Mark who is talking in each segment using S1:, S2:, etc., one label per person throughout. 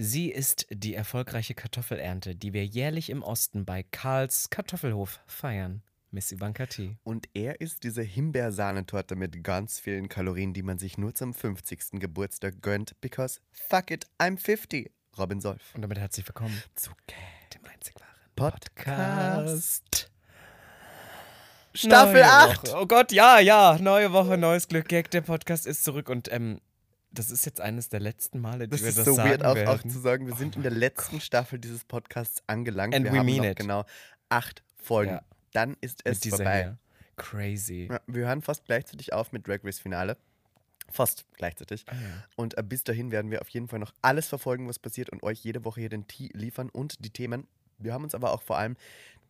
S1: Sie ist die erfolgreiche Kartoffelernte, die wir jährlich im Osten bei Karls Kartoffelhof feiern. Miss Ivanka T.
S2: Und er ist diese Himbeersahnetorte mit ganz vielen Kalorien, die man sich nur zum 50. Geburtstag gönnt, because fuck it, I'm 50. Robin Solf.
S1: Und damit herzlich willkommen
S2: Zu
S1: dem einzig wahren
S2: Podcast. Staffel
S1: Neue
S2: 8.
S1: Woche. Oh Gott, ja, ja. Neue Woche, neues Glück. Gag, der Podcast ist zurück und ähm, das ist jetzt eines der letzten Male, die
S2: Das
S1: wir das
S2: so
S1: sagen
S2: weird auch, auch
S1: werden.
S2: zu sagen, wir sind
S1: Oh
S2: in der
S1: mein
S2: letzten Staffel dieses Podcasts angelangt.
S1: And
S2: wir
S1: we
S2: haben
S1: mean
S2: noch
S1: it.
S2: genau acht Folgen.
S1: Ja.
S2: Dann ist es
S1: Mit
S2: vorbei.
S1: hier. Crazy.
S2: Ja, wir hören fast gleichzeitig auf mit Drag Race Finale. Fast gleichzeitig.
S1: Ah, ja.
S2: Und äh, bis dahin werden wir auf jeden Fall noch alles verfolgen, was passiert und euch jede Woche hier den Tee liefern und die Themen. Wir haben uns aber auch vor allem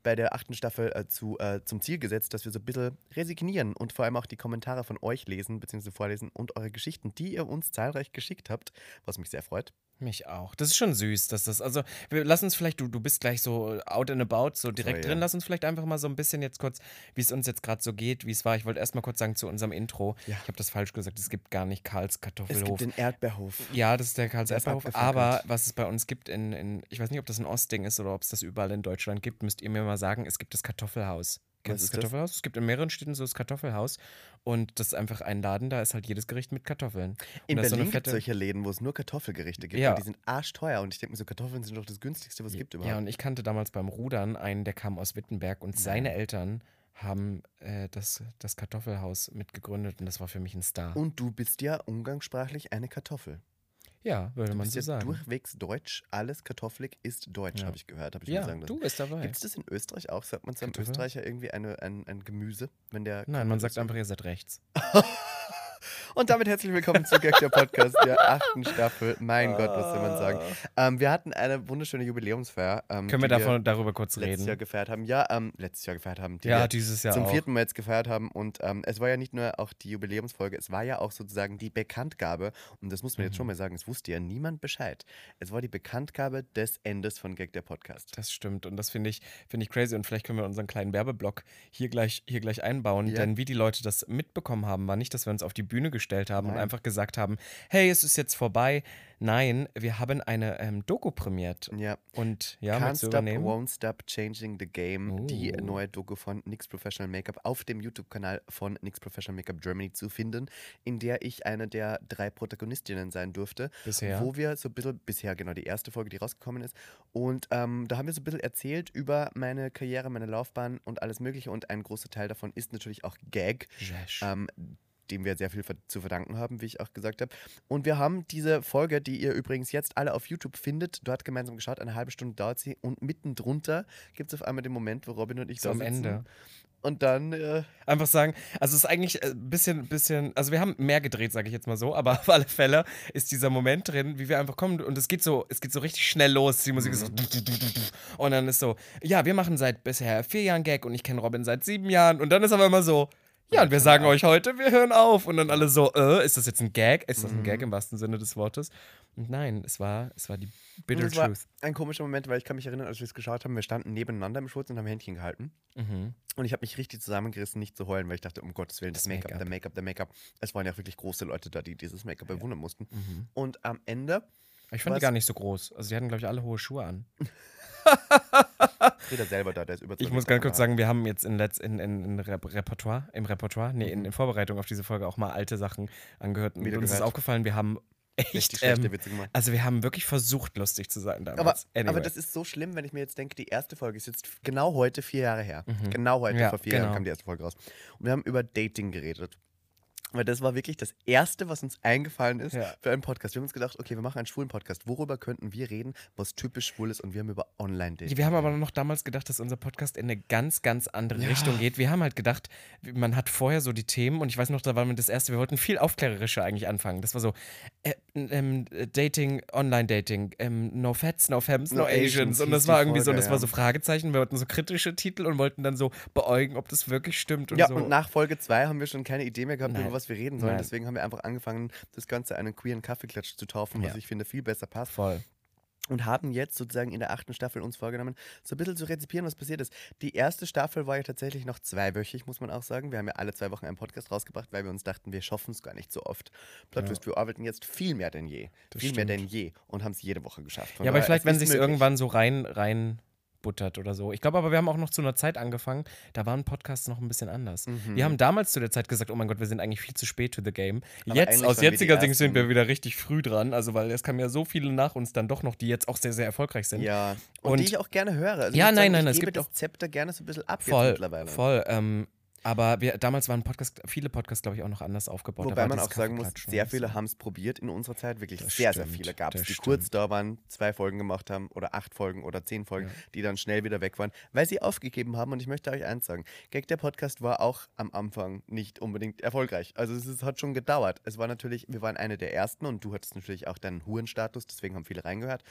S2: bei der achten Staffel äh, zu, äh, zum Ziel gesetzt, dass wir so ein bisschen resignieren und vor allem auch die Kommentare von euch lesen bzw. vorlesen und eure Geschichten, die ihr uns zahlreich geschickt habt, was mich sehr freut.
S1: Mich auch. Das ist schon süß, dass das, also, wir, lass uns vielleicht, du, du bist gleich so out and about, so direkt
S2: ja.
S1: drin, lass uns vielleicht einfach mal so ein bisschen jetzt kurz, wie es uns jetzt gerade so geht, wie es war. Ich wollte erst mal kurz sagen zu unserem Intro.
S2: Ja.
S1: Ich habe das falsch gesagt, es gibt gar nicht Karls
S2: Es
S1: Kartoffelhof.
S2: gibt den Erdbeerhof.
S1: Ja, das ist der Karls Erdbeerhof. Aber was es bei uns gibt in, in, ich weiß nicht, ob das ein Ostding ist oder ob es das überall in Deutschland gibt, müsst ihr mir mal sagen, es gibt das Kartoffelhaus. Kennst das
S2: das?
S1: Kartoffelhaus? Es gibt in mehreren Städten so das Kartoffelhaus. Und das ist einfach ein Laden, da ist halt jedes Gericht mit Kartoffeln.
S2: In
S1: ist so
S2: Berlin
S1: eine
S2: gibt
S1: fette.
S2: es solche Läden, wo es nur Kartoffelgerichte gibt.
S1: Ja.
S2: Und die sind arschteuer. Und ich denke mir so, Kartoffeln sind doch das günstigste, was es gibt überhaupt.
S1: Ja, und ich kannte damals beim Rudern einen, der kam aus Wittenberg und seine Eltern haben äh, das, das Kartoffelhaus mitgegründet und das war für mich ein Star.
S2: Und du bist ja umgangssprachlich eine Kartoffel.
S1: Ja, würde
S2: Du
S1: man
S2: bist
S1: so sagen.
S2: durchwegs deutsch. Alles kartoffelig ist deutsch,
S1: Ja.
S2: habe ich gehört. Habe ich
S1: ja,
S2: sagen lassen.
S1: du bist dabei.
S2: Gibt es das in Österreich auch? Sagt man zu einem
S1: Kartoffel?
S2: Österreicher irgendwie eine, ein, ein Gemüse, wenn der.
S1: Nein, man sagt einfach, ihr seid rechts.
S2: Und damit herzlich willkommen zu Gag der Podcast der achten Staffel. Mein Gott, was soll man sagen? Ähm, wir hatten eine wunderschöne Jubiläumsfeier. Ähm,
S1: Können wir davon, darüber kurz
S2: letztes Jahr
S1: reden?
S2: gefeiert haben. Ja, ähm, letztes Jahr gefeiert haben. Die
S1: Ja,
S2: wir
S1: dieses Jahr
S2: zum
S1: auch.
S2: vierten Mal jetzt gefeiert haben. Und ähm, es war ja nicht nur auch die Jubiläumsfolge, es war ja auch sozusagen die Bekanntgabe. Und das muss man jetzt
S1: Mhm.
S2: schon mal sagen, es wusste ja niemand Bescheid. Es war die Bekanntgabe des Endes von Gag der Podcast.
S1: Das stimmt und das finde ich, finde ich crazy und vielleicht können wir unseren kleinen Werbeblock hier gleich, hier gleich einbauen,
S2: Ja.
S1: denn wie die Leute das mitbekommen haben, war nicht, dass wir uns auf die Bühne gestellt haben und
S2: Nein.
S1: einfach gesagt haben, hey, es ist jetzt vorbei. Nein, wir haben eine ähm, Doku prämiert
S2: Ja.
S1: und ja,
S2: Can't Stop? Won't Stop Changing the Game, die
S1: Oh.
S2: neue Doku von NYX Professional Make-up auf dem YouTube-Kanal von NYX Professional Make-up Germany zu finden, in der ich eine der drei Protagonistinnen sein durfte.
S1: Bisher.
S2: Wo wir so ein bisschen, bisher genau die erste Folge, die rausgekommen ist. Und ähm, da haben wir so ein bisschen erzählt über meine Karriere, meine Laufbahn und alles Mögliche. Und ein großer Teil davon ist natürlich auch Gag ähm, dem wir sehr viel zu verdanken haben, wie ich auch gesagt habe. Und wir haben diese Folge, die ihr übrigens jetzt alle auf YouTube findet, dort gemeinsam geschaut. Eine halbe Stunde dauert sie. Und mittendrin drunter gibt es auf einmal den Moment, wo Robin und ich
S1: So am. Ende.
S2: Und dann, äh,
S1: Einfach sagen, also es ist eigentlich ein bisschen, bisschen, also wir haben mehr gedreht, sage ich jetzt mal so, aber auf alle Fälle ist dieser Moment drin, wie wir einfach kommen und es geht so, es geht so richtig schnell los. Die Musik ist so und dann ist so, ja, wir machen seit bisher vier Jahren Gag und ich kenne Robin seit sieben Jahren und dann ist aber immer so, ja, und wir sagen euch heute, wir hören auf und dann alle so, äh, ist das jetzt ein Gag? Ist das ein Gag im wahrsten Sinne des Wortes? Und nein, es war, es war die bitter
S2: und war
S1: truth.
S2: ein komischer Moment, weil ich kann mich erinnern, als wir es geschaut haben, wir standen nebeneinander im Schutz und haben Händchen gehalten.
S1: Mhm.
S2: Und ich habe mich richtig zusammengerissen, nicht zu heulen, weil ich dachte, um Gottes Willen, das,
S1: Das
S2: Make-up, der Make-up, der Make-up. Es waren ja auch wirklich große Leute da, die dieses Make-up bewundern mussten.
S1: Mhm.
S2: Und am Ende,
S1: Ich fand die gar nicht so groß. Also die hatten, glaube ich, alle hohe Schuhe an.
S2: Frieda selber da, der ist über
S1: Ich muss ganz kurz sagen, wir haben jetzt in, Letz-, in, in, in Rep Repertoire, im Repertoire, nee, in,
S2: Mhm.
S1: in Vorbereitung auf diese Folge auch mal alte Sachen angehört. Und
S2: Wieder
S1: uns ist aufgefallen, wir haben echt, ähm,
S2: Witze gemacht.
S1: also wir haben wirklich versucht, lustig zu sein damals.
S2: Aber,
S1: anyway.
S2: aber das ist so schlimm, wenn ich mir jetzt denke, die erste Folge ist jetzt genau heute vier Jahre her.
S1: Mhm.
S2: Genau heute,
S1: Ja,
S2: vor vier
S1: genau.
S2: Jahren kam die erste Folge raus. Und wir haben über Dating geredet. Weil das war wirklich das Erste, was uns eingefallen ist
S1: Ja.
S2: für einen Podcast. Wir haben uns gedacht, okay, wir machen einen schwulen Podcast. Worüber könnten wir reden, was typisch schwul ist? Und wir haben über Online-Dating.
S1: wir haben aber noch damals gedacht, dass unser Podcast in eine ganz, ganz andere
S2: Ja.
S1: Richtung geht. Wir haben halt gedacht, man hat vorher so die Themen und ich weiß noch, da war mir das erste, wir wollten viel aufklärerischer eigentlich anfangen. Das war so äh, ähm, Dating, Online-Dating, ähm, No Fats, No Femmes, No,
S2: No
S1: Asians.
S2: Asians
S1: Und das war irgendwie so,
S2: Folge,
S1: das war
S2: ja.
S1: so Fragezeichen. Wir wollten so kritische Titel und wollten dann so beäugen, ob das wirklich stimmt. Und
S2: ja,
S1: so.
S2: und nach Folge 2 haben wir schon keine Idee mehr gehabt,
S1: Nein.
S2: über was wir reden sollen.
S1: Nein.
S2: Deswegen haben wir einfach angefangen, das Ganze einen queeren Kaffeeklatsch zu taufen, was
S1: Ja.
S2: ich finde viel besser passt.
S1: Voll.
S2: und haben jetzt sozusagen in der achten Staffel uns vorgenommen, so ein bisschen zu rezipieren, was passiert ist. Die erste Staffel war ja tatsächlich noch zweiwöchig, muss man auch sagen. Wir haben ja alle zwei Wochen einen Podcast rausgebracht, weil wir uns dachten, wir schaffen es gar nicht so oft. Plot Twist, wir arbeiten jetzt viel mehr denn je.
S1: Das
S2: viel mehr
S1: stimmt.
S2: denn je und haben es jede Woche geschafft. Von
S1: Ja, aber vielleicht, wenn sich irgendwann so rein, rein buttert oder so. Ich glaube aber, wir haben auch noch zu einer Zeit angefangen, da waren Podcasts noch ein bisschen anders.
S2: Mhm.
S1: Wir haben damals zu der Zeit gesagt, oh mein Gott, wir sind eigentlich viel zu spät to the game.
S2: Aber
S1: jetzt, aus jetziger Sicht sind wir wieder richtig früh dran, also weil es kamen ja so viele nach uns dann doch noch, die jetzt auch sehr, sehr erfolgreich sind.
S2: Ja, und,
S1: Und-
S2: die ich auch gerne höre. Also
S1: Ja, nein,
S2: sagen,
S1: nein,
S2: ich
S1: es
S2: gebe
S1: gibt
S2: das
S1: auch-
S2: Zepter gerne so ein bisschen ab
S1: Voll,
S2: mittlerweile.
S1: voll. Ähm, aber wir, damals waren Podcast, viele Podcasts, glaube ich, auch noch anders aufgebaut.
S2: Wobei man auch sagen muss, sehr viele haben es probiert in unserer Zeit. Wirklich
S1: Das
S2: sehr, sehr
S1: stimmt,
S2: viele gab es, die
S1: stimmt.
S2: kurz da waren, zwei Folgen gemacht haben oder acht Folgen oder zehn Folgen, die dann schnell wieder weg waren, weil sie aufgegeben haben. Und ich möchte euch eins sagen: Gag, der Podcast war auch am Anfang nicht unbedingt erfolgreich. Also es ist, hat schon gedauert. Es war natürlich, wir waren eine der ersten und du hattest natürlich auch deinen Hurenstatus, deswegen haben viele reingehört.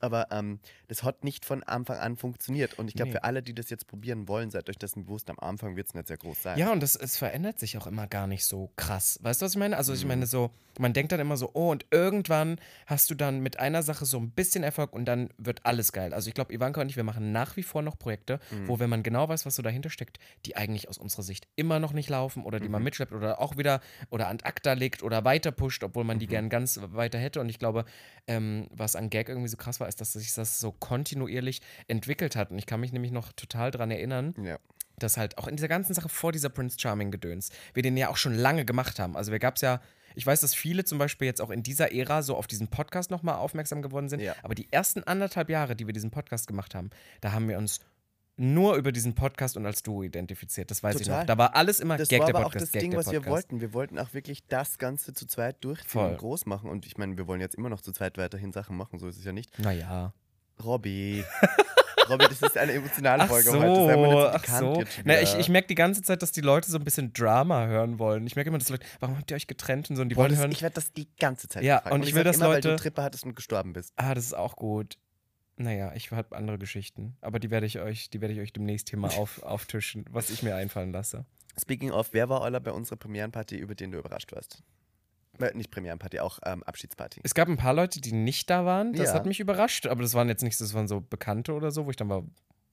S2: Aber ähm, das hat nicht von Anfang an funktioniert. Und ich glaube,
S1: Nee.
S2: für alle, die das jetzt probieren wollen, seid euch dessen bewusst, am Anfang wird es nicht sehr groß sein.
S1: Ja, und das, es verändert sich auch immer gar nicht so krass. Weißt du, was ich meine? Also, ich
S2: Mhm.
S1: meine, so, man denkt dann immer so, oh, und irgendwann hast du dann mit einer Sache so ein bisschen Erfolg und dann wird alles geil. Also, ich glaube, Ivanka und ich, wir machen nach wie vor noch Projekte,
S2: Mhm.
S1: wo, wenn man genau weiß, was so dahinter steckt, die eigentlich aus unserer Sicht immer noch nicht laufen oder die man mitschleppt oder auch wieder oder an acta legt oder weiter pusht, obwohl man die gern ganz weiter hätte. Und ich glaube, ähm, was an Gag irgendwie so krass war, ist, dass sich das so kontinuierlich entwickelt hat. Und ich kann mich nämlich noch total dran erinnern
S2: ja.
S1: Dass halt auch in dieser ganzen Sache vor dieser Prince Charming Gedöns, wir den ja auch schon lange gemacht haben. Also wir gab es ja, ich weiß, dass viele zum Beispiel jetzt auch in dieser Ära so auf diesen Podcast nochmal aufmerksam geworden sind,
S2: Ja.
S1: aber die ersten anderthalb Jahre, die wir diesen Podcast gemacht haben, da haben wir uns nur über diesen Podcast und als Duo identifiziert. Das weiß ich
S2: Total.
S1: noch. Da war alles immer
S2: Das
S1: Gag
S2: war
S1: der
S2: aber auch
S1: Podcast,
S2: das
S1: Gag
S2: Ding,
S1: der
S2: was wir wollten. Wir wollten auch wirklich das Ganze zu zweit durchziehen
S1: Voll.
S2: und groß machen. Und ich meine, wir wollen jetzt immer noch zu zweit weiterhin Sachen machen, so ist es ja nicht.
S1: Naja.
S2: Robby. Robby, das ist eine emotionale
S1: Ach
S2: Folge
S1: so,
S2: heute.
S1: Ach so. Na, ich ich merke die ganze Zeit, dass die Leute so ein bisschen Drama hören wollen. Ich merke immer, dass Leute, warum habt ihr euch getrennt und so? Und die
S2: Boah,
S1: wollen
S2: das,
S1: hören.
S2: ich werde das die ganze Zeit
S1: Ja,
S2: gefragt.
S1: und ich will,
S2: sag
S1: dass
S2: immer, weil
S1: Leute-
S2: du Trippe hattest und gestorben bist.
S1: Ah, das ist auch gut. Naja, ich habe andere Geschichten. Aber die werde ich euch, die werde ich euch demnächst hier mal auf, auftischen, was ich mir einfallen lasse.
S2: Speaking of, wer war Oller bei unserer Premierenparty, über den du überrascht warst? Äh, nicht Premierenparty, auch ähm, Abschiedsparty.
S1: Es gab ein paar Leute, die nicht da waren. Das
S2: Ja.
S1: hat mich überrascht, aber das waren jetzt nicht, das waren so Bekannte oder so, wo ich dann war,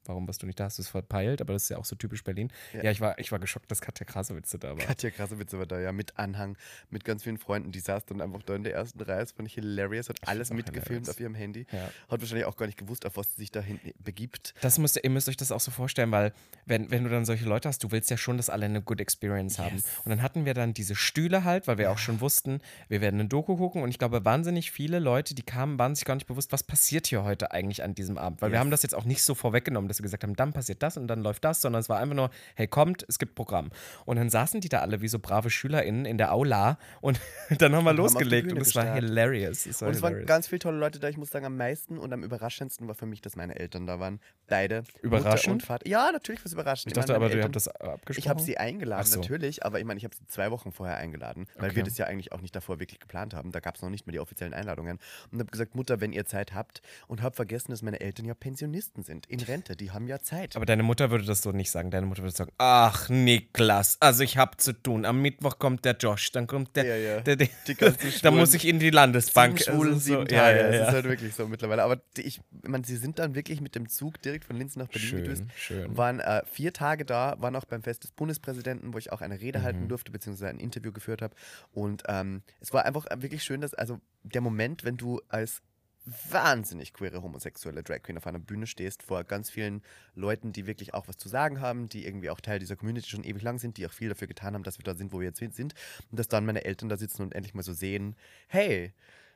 S1: warum warst du nicht da? Hast du es verpeilt? Aber das ist ja auch so typisch Berlin. Ja,
S2: Ja.
S1: ich, war, ich war geschockt, dass Katja Krasowitz da war.
S2: Katja Krassowitz war da, ja, mit Anhang, mit ganz vielen Freunden. Die saß dann einfach da in der ersten Reihe. Das fand ich hilarious. Hat alles
S1: find's auch
S2: mitgefilmt
S1: hilarious.
S2: auf ihrem Handy.
S1: Ja.
S2: Hat wahrscheinlich auch gar nicht gewusst, auf was sie sich da hinten begibt.
S1: Das müsst ihr, ihr müsst euch das auch so vorstellen, weil wenn, wenn du dann solche Leute hast, du willst ja schon, dass alle eine good experience haben.
S2: Yes.
S1: Und dann hatten wir dann diese Stühle halt, weil wir auch schon wussten, wir werden eine Doku gucken und ich glaube, wahnsinnig viele Leute, die kamen, waren sich gar nicht bewusst, was passiert hier heute eigentlich an diesem Abend. Weil wir
S2: Yes.
S1: haben das jetzt auch nicht so vorweggenommen, dass wir gesagt haben, dann passiert das und dann läuft das, sondern es war einfach nur, hey, kommt, es gibt Programm. Und dann saßen die da alle wie so brave SchülerInnen in der Aula und dann haben wir
S2: Und haben
S1: losgelegt
S2: Bühne
S1: und es war hilarious. Es war
S2: Und es waren ganz viele tolle Leute da. Ich muss sagen, am meisten und am überraschendsten war für mich, dass meine Eltern da waren. Beide. Mutter
S1: Überraschend?
S2: und Vater. Ja, natürlich war es überraschend.
S1: ich dachte
S2: meine,
S1: aber,
S2: meine
S1: ihr
S2: Eltern-
S1: habt das abgesprochen.
S2: Ich habe sie eingeladen,
S1: so.
S2: natürlich, aber ich meine, ich habe sie zwei Wochen vorher eingeladen, weil
S1: Okay.
S2: wir das ja eigentlich auch nicht davor wirklich geplant haben. Da gab es noch nicht mal die offiziellen Einladungen. Und habe gesagt, Mutter, wenn ihr Zeit habt, und habe vergessen, dass meine Eltern ja Pensionisten sind, in Rente, die haben ja Zeit.
S1: Aber deine Mutter würde das so nicht sagen. Deine Mutter würde sagen, ach Niklas, also ich habe zu tun. Am Mittwoch kommt der Josh, dann kommt der,
S2: Ja, ja.
S1: der, der
S2: Die Schwulen-
S1: muss ich in die Landesbank.
S2: Sieben Schwulen,
S1: Also so-
S2: sieben
S1: ja,
S2: Tage.
S1: Ja,
S2: Es
S1: ja,
S2: ist halt wirklich so mittlerweile. Aber die, ich, ich meine, sie sind dann wirklich mit dem Zug direkt von Linz nach Berlin
S1: Schön,
S2: gedüst.
S1: schön.
S2: Waren äh, vier Tage da, waren auch beim Fest des Bundespräsidenten, wo ich auch eine Rede
S1: Mhm.
S2: halten durfte, beziehungsweise ein Interview geführt habe. Und ähm, es war einfach wirklich schön, dass, also der Moment, wenn du als wahnsinnig queere homosexuelle Drag Queen auf einer Bühne stehst, vor ganz vielen Leuten, die wirklich auch was zu sagen haben, die irgendwie auch Teil dieser Community schon ewig lang sind, die auch viel dafür getan haben, dass wir da sind, wo wir jetzt sind. Und dass dann meine Eltern da sitzen und endlich mal so sehen, hey,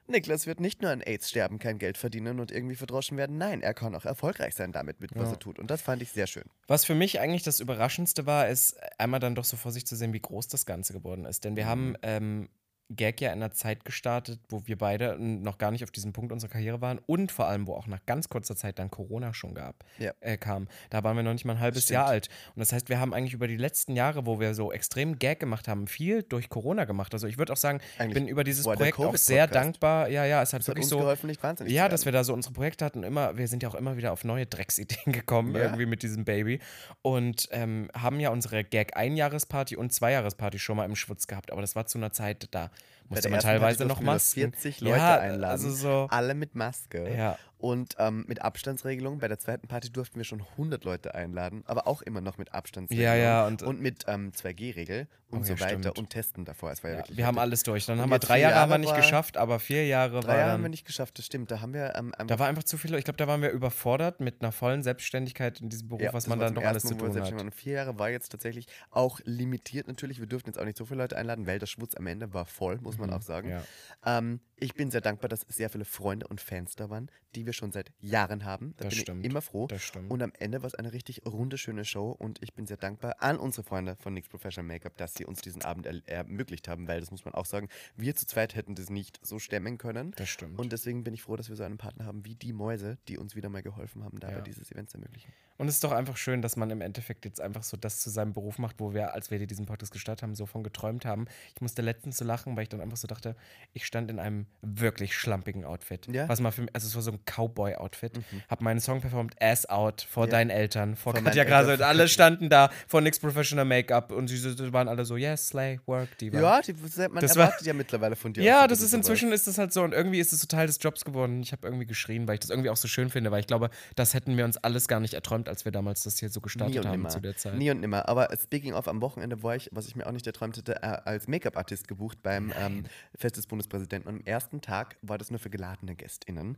S2: Niklas wird nicht nur an AIDS sterben, kein Geld verdienen und irgendwie verdroschen werden. Nein, er kann auch erfolgreich sein damit, mit was
S1: Ja.
S2: er tut. Und das fand ich sehr schön.
S1: Was für mich eigentlich das Überraschendste war, ist einmal dann doch so vor sich zu sehen, wie groß das Ganze geworden ist. Denn wir
S2: Mhm.
S1: haben ähm, Gag ja in einer Zeit gestartet, wo wir beide noch gar nicht auf diesem Punkt unserer Karriere waren und vor allem, wo auch nach ganz kurzer Zeit dann Corona schon gab,
S2: Ja.
S1: äh, kam. Da waren wir noch nicht mal ein halbes. Jahr alt. Und das heißt, wir haben eigentlich über die letzten Jahre, wo wir so extrem Gag gemacht haben, viel durch Corona gemacht. Also ich würde auch sagen, ich bin über dieses Projekt auch sehr dankbar. Ja, ja, es hat
S2: Das hat
S1: wirklich
S2: uns
S1: so.
S2: geholfen, nicht wahnsinnig
S1: Ja, dass wir da so unsere Projekte hatten. Immer, wir sind ja auch immer wieder auf neue Drecksideen gekommen,
S2: Ja.
S1: irgendwie mit diesem Baby. Und ähm, haben ja unsere Gag-Einjahresparty und Zweijahresparty schon mal im Schwutz gehabt. Aber das war zu einer Zeit, da musste man teilweise noch Masken.
S2: 40 Leute
S1: ja,
S2: einladen.
S1: Also so.
S2: Alle mit Maske.
S1: Ja.
S2: Und ähm, mit Abstandsregelung, bei der zweiten Party durften wir schon 100 Leute einladen, aber auch immer noch mit Abstandsregelung.
S1: Ja, ja,
S2: Und,
S1: und-
S2: mit ähm, 2G-Regel und
S1: Oh,
S2: so
S1: ja,
S2: weiter
S1: stimmt.
S2: und testen davor. Es war ja,
S1: Ja, wir haben alles durch. Dann
S2: Und
S1: haben wir drei
S2: vier
S1: Jahre, haben wir
S2: Jahre
S1: nicht geschafft, aber vier Jahre
S2: Drei
S1: war
S2: Jahre
S1: dann,
S2: haben wir nicht geschafft, das stimmt. Da haben wir ähm, einfach
S1: Da war einfach zu viel. Ich glaube, da waren wir überfordert mit einer vollen Selbstständigkeit in diesem Beruf,
S2: Ja,
S1: was man dann doch alles zu tun hat.
S2: waren. Vier Jahre war jetzt tatsächlich auch limitiert natürlich. Wir durften jetzt auch nicht so viele Leute einladen, weil der Schwutz am Ende war voll, muss man auch sagen.
S1: Mhm.
S2: Ähm, ich bin sehr dankbar, dass sehr viele Freunde und Fans da waren, die wir schon seit Jahren haben. Da
S1: Das
S2: bin
S1: stimmt.
S2: ich immer froh.
S1: Das stimmt.
S2: Und am Ende war es eine richtig runde, schöne Show und ich bin sehr dankbar an unsere Freunde von NYX Professional Make-up, dass sie uns diesen Abend er ermöglicht haben, weil das muss man auch sagen, wir zu zweit hätten das nicht so stemmen können.
S1: Das stimmt.
S2: Und deswegen bin ich froh, dass wir so einen Partner haben wie die Mäuse, die uns wieder mal geholfen haben, dabei
S1: Ja.
S2: dieses Event zu ermöglichen.
S1: Und es ist doch einfach schön, dass man im Endeffekt jetzt einfach so das zu seinem Beruf macht, wo wir, als wir diesen Podcast gestartet haben, so von geträumt haben. Ich musste letztens so lachen, weil ich dann einfach so dachte, ich stand in einem wirklich schlampigen Outfit.
S2: Ja. Mhm.
S1: Was mal für mich, also es war so ein Cowboy-Outfit. Hab meinen Song performt, Ass Out, vor
S2: Ja.
S1: deinen Eltern, vor
S2: Vor
S1: Katja Grase. Und alle standen da vor NYX Professional Make-up und sie waren alle so, yes, slay, work, diva.
S2: Ja, die, man
S1: Das war-
S2: erwartet ja mittlerweile von dir.
S1: Ja, das ist inzwischen ist das halt so und irgendwie ist es so Teil des Jobs geworden. Ich habe irgendwie geschrien, weil ich das irgendwie auch so schön finde, weil ich glaube, das hätten wir uns alles gar nicht erträumt, als wir damals das hier so gestartet
S2: Nie und
S1: haben
S2: nimmer.
S1: zu der Zeit.
S2: Nie und nimmer. Aber speaking of, am Wochenende war ich, was ich mir auch nicht erträumt hätte, äh, als Make-up-Artist gebucht beim ähm, Fest des Bundespräsidenten. Und am ersten Tag war das nur für geladene GästInnen.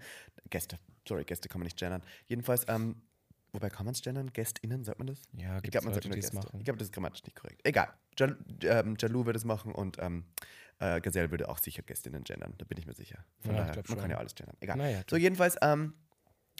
S2: Gäste, sorry, Gäste kann man nicht gendern. Jedenfalls, ähm, wobei kann man es gendern? GästInnen, sagt man das?
S1: Ja,
S2: Ich glaube, man sagt
S1: Leute,
S2: nur Gäste.
S1: machen.
S2: Ich glaube, das ist grammatisch nicht korrekt. Egal. Jal ähm, Jalou würde es machen und ähm, äh, Gazelle würde auch sicher Gästinnen gendern. Da bin ich mir sicher. Von
S1: Ja,
S2: daher, man kann
S1: schon.
S2: ja alles gendern. Egal.
S1: Naja,
S2: so, jedenfalls ähm,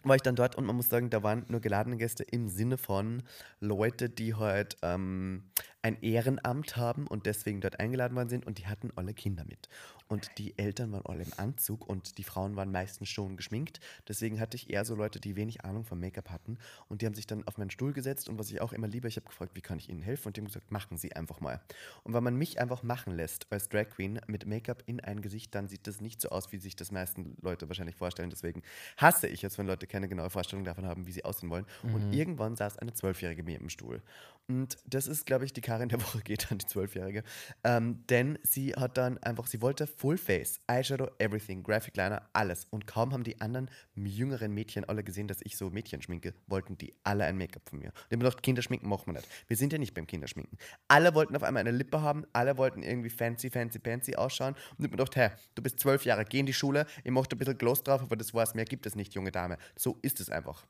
S2: war ich dann dort und man muss sagen, da waren nur geladene Gäste im Sinne von Leute, die halt ähm, ein Ehrenamt haben und deswegen dort eingeladen worden sind und die hatten alle Kinder mit. Und die Eltern waren alle im Anzug und die Frauen waren meistens schon geschminkt. Deswegen hatte ich eher so Leute, die wenig Ahnung vom Make-up hatten und die haben sich dann auf meinen Stuhl gesetzt und was ich auch immer liebe, ich habe gefragt, wie kann ich ihnen helfen und die haben gesagt, machen Sie einfach mal. Und wenn man mich einfach machen lässt als Drag Queen mit Make-up in ein Gesicht, dann sieht das nicht so aus, wie sich das meisten Leute wahrscheinlich vorstellen. Deswegen hasse ich es, wenn Leute keine genaue Vorstellung davon haben, wie sie aussehen wollen. Und irgendwann saß eine Zwölfjährige mir im Stuhl. Und das ist, glaube ich, die Karin der Woche geht an die Zwölfjährige. Ähm, denn sie hat dann einfach, sie wollte Full Face, Eyeshadow, Everything, Graphic Liner, alles. Und kaum haben die anderen jüngeren Mädchen alle gesehen, dass ich so Mädchen schminke, wollten die alle ein Make-up von mir. Und ich habe gedacht, Kinderschminken machen wir nicht. Wir sind ja nicht beim Kinderschminken. Alle wollten auf einmal eine Lippe haben, alle wollten irgendwie fancy, fancy, fancy ausschauen. Und ich habe mir gedacht, hä, du bist zwölf Jahre, geh in die Schule, ich mache ein bisschen Gloss drauf, aber das war's, mehr gibt es nicht, junge Dame. So ist es einfach.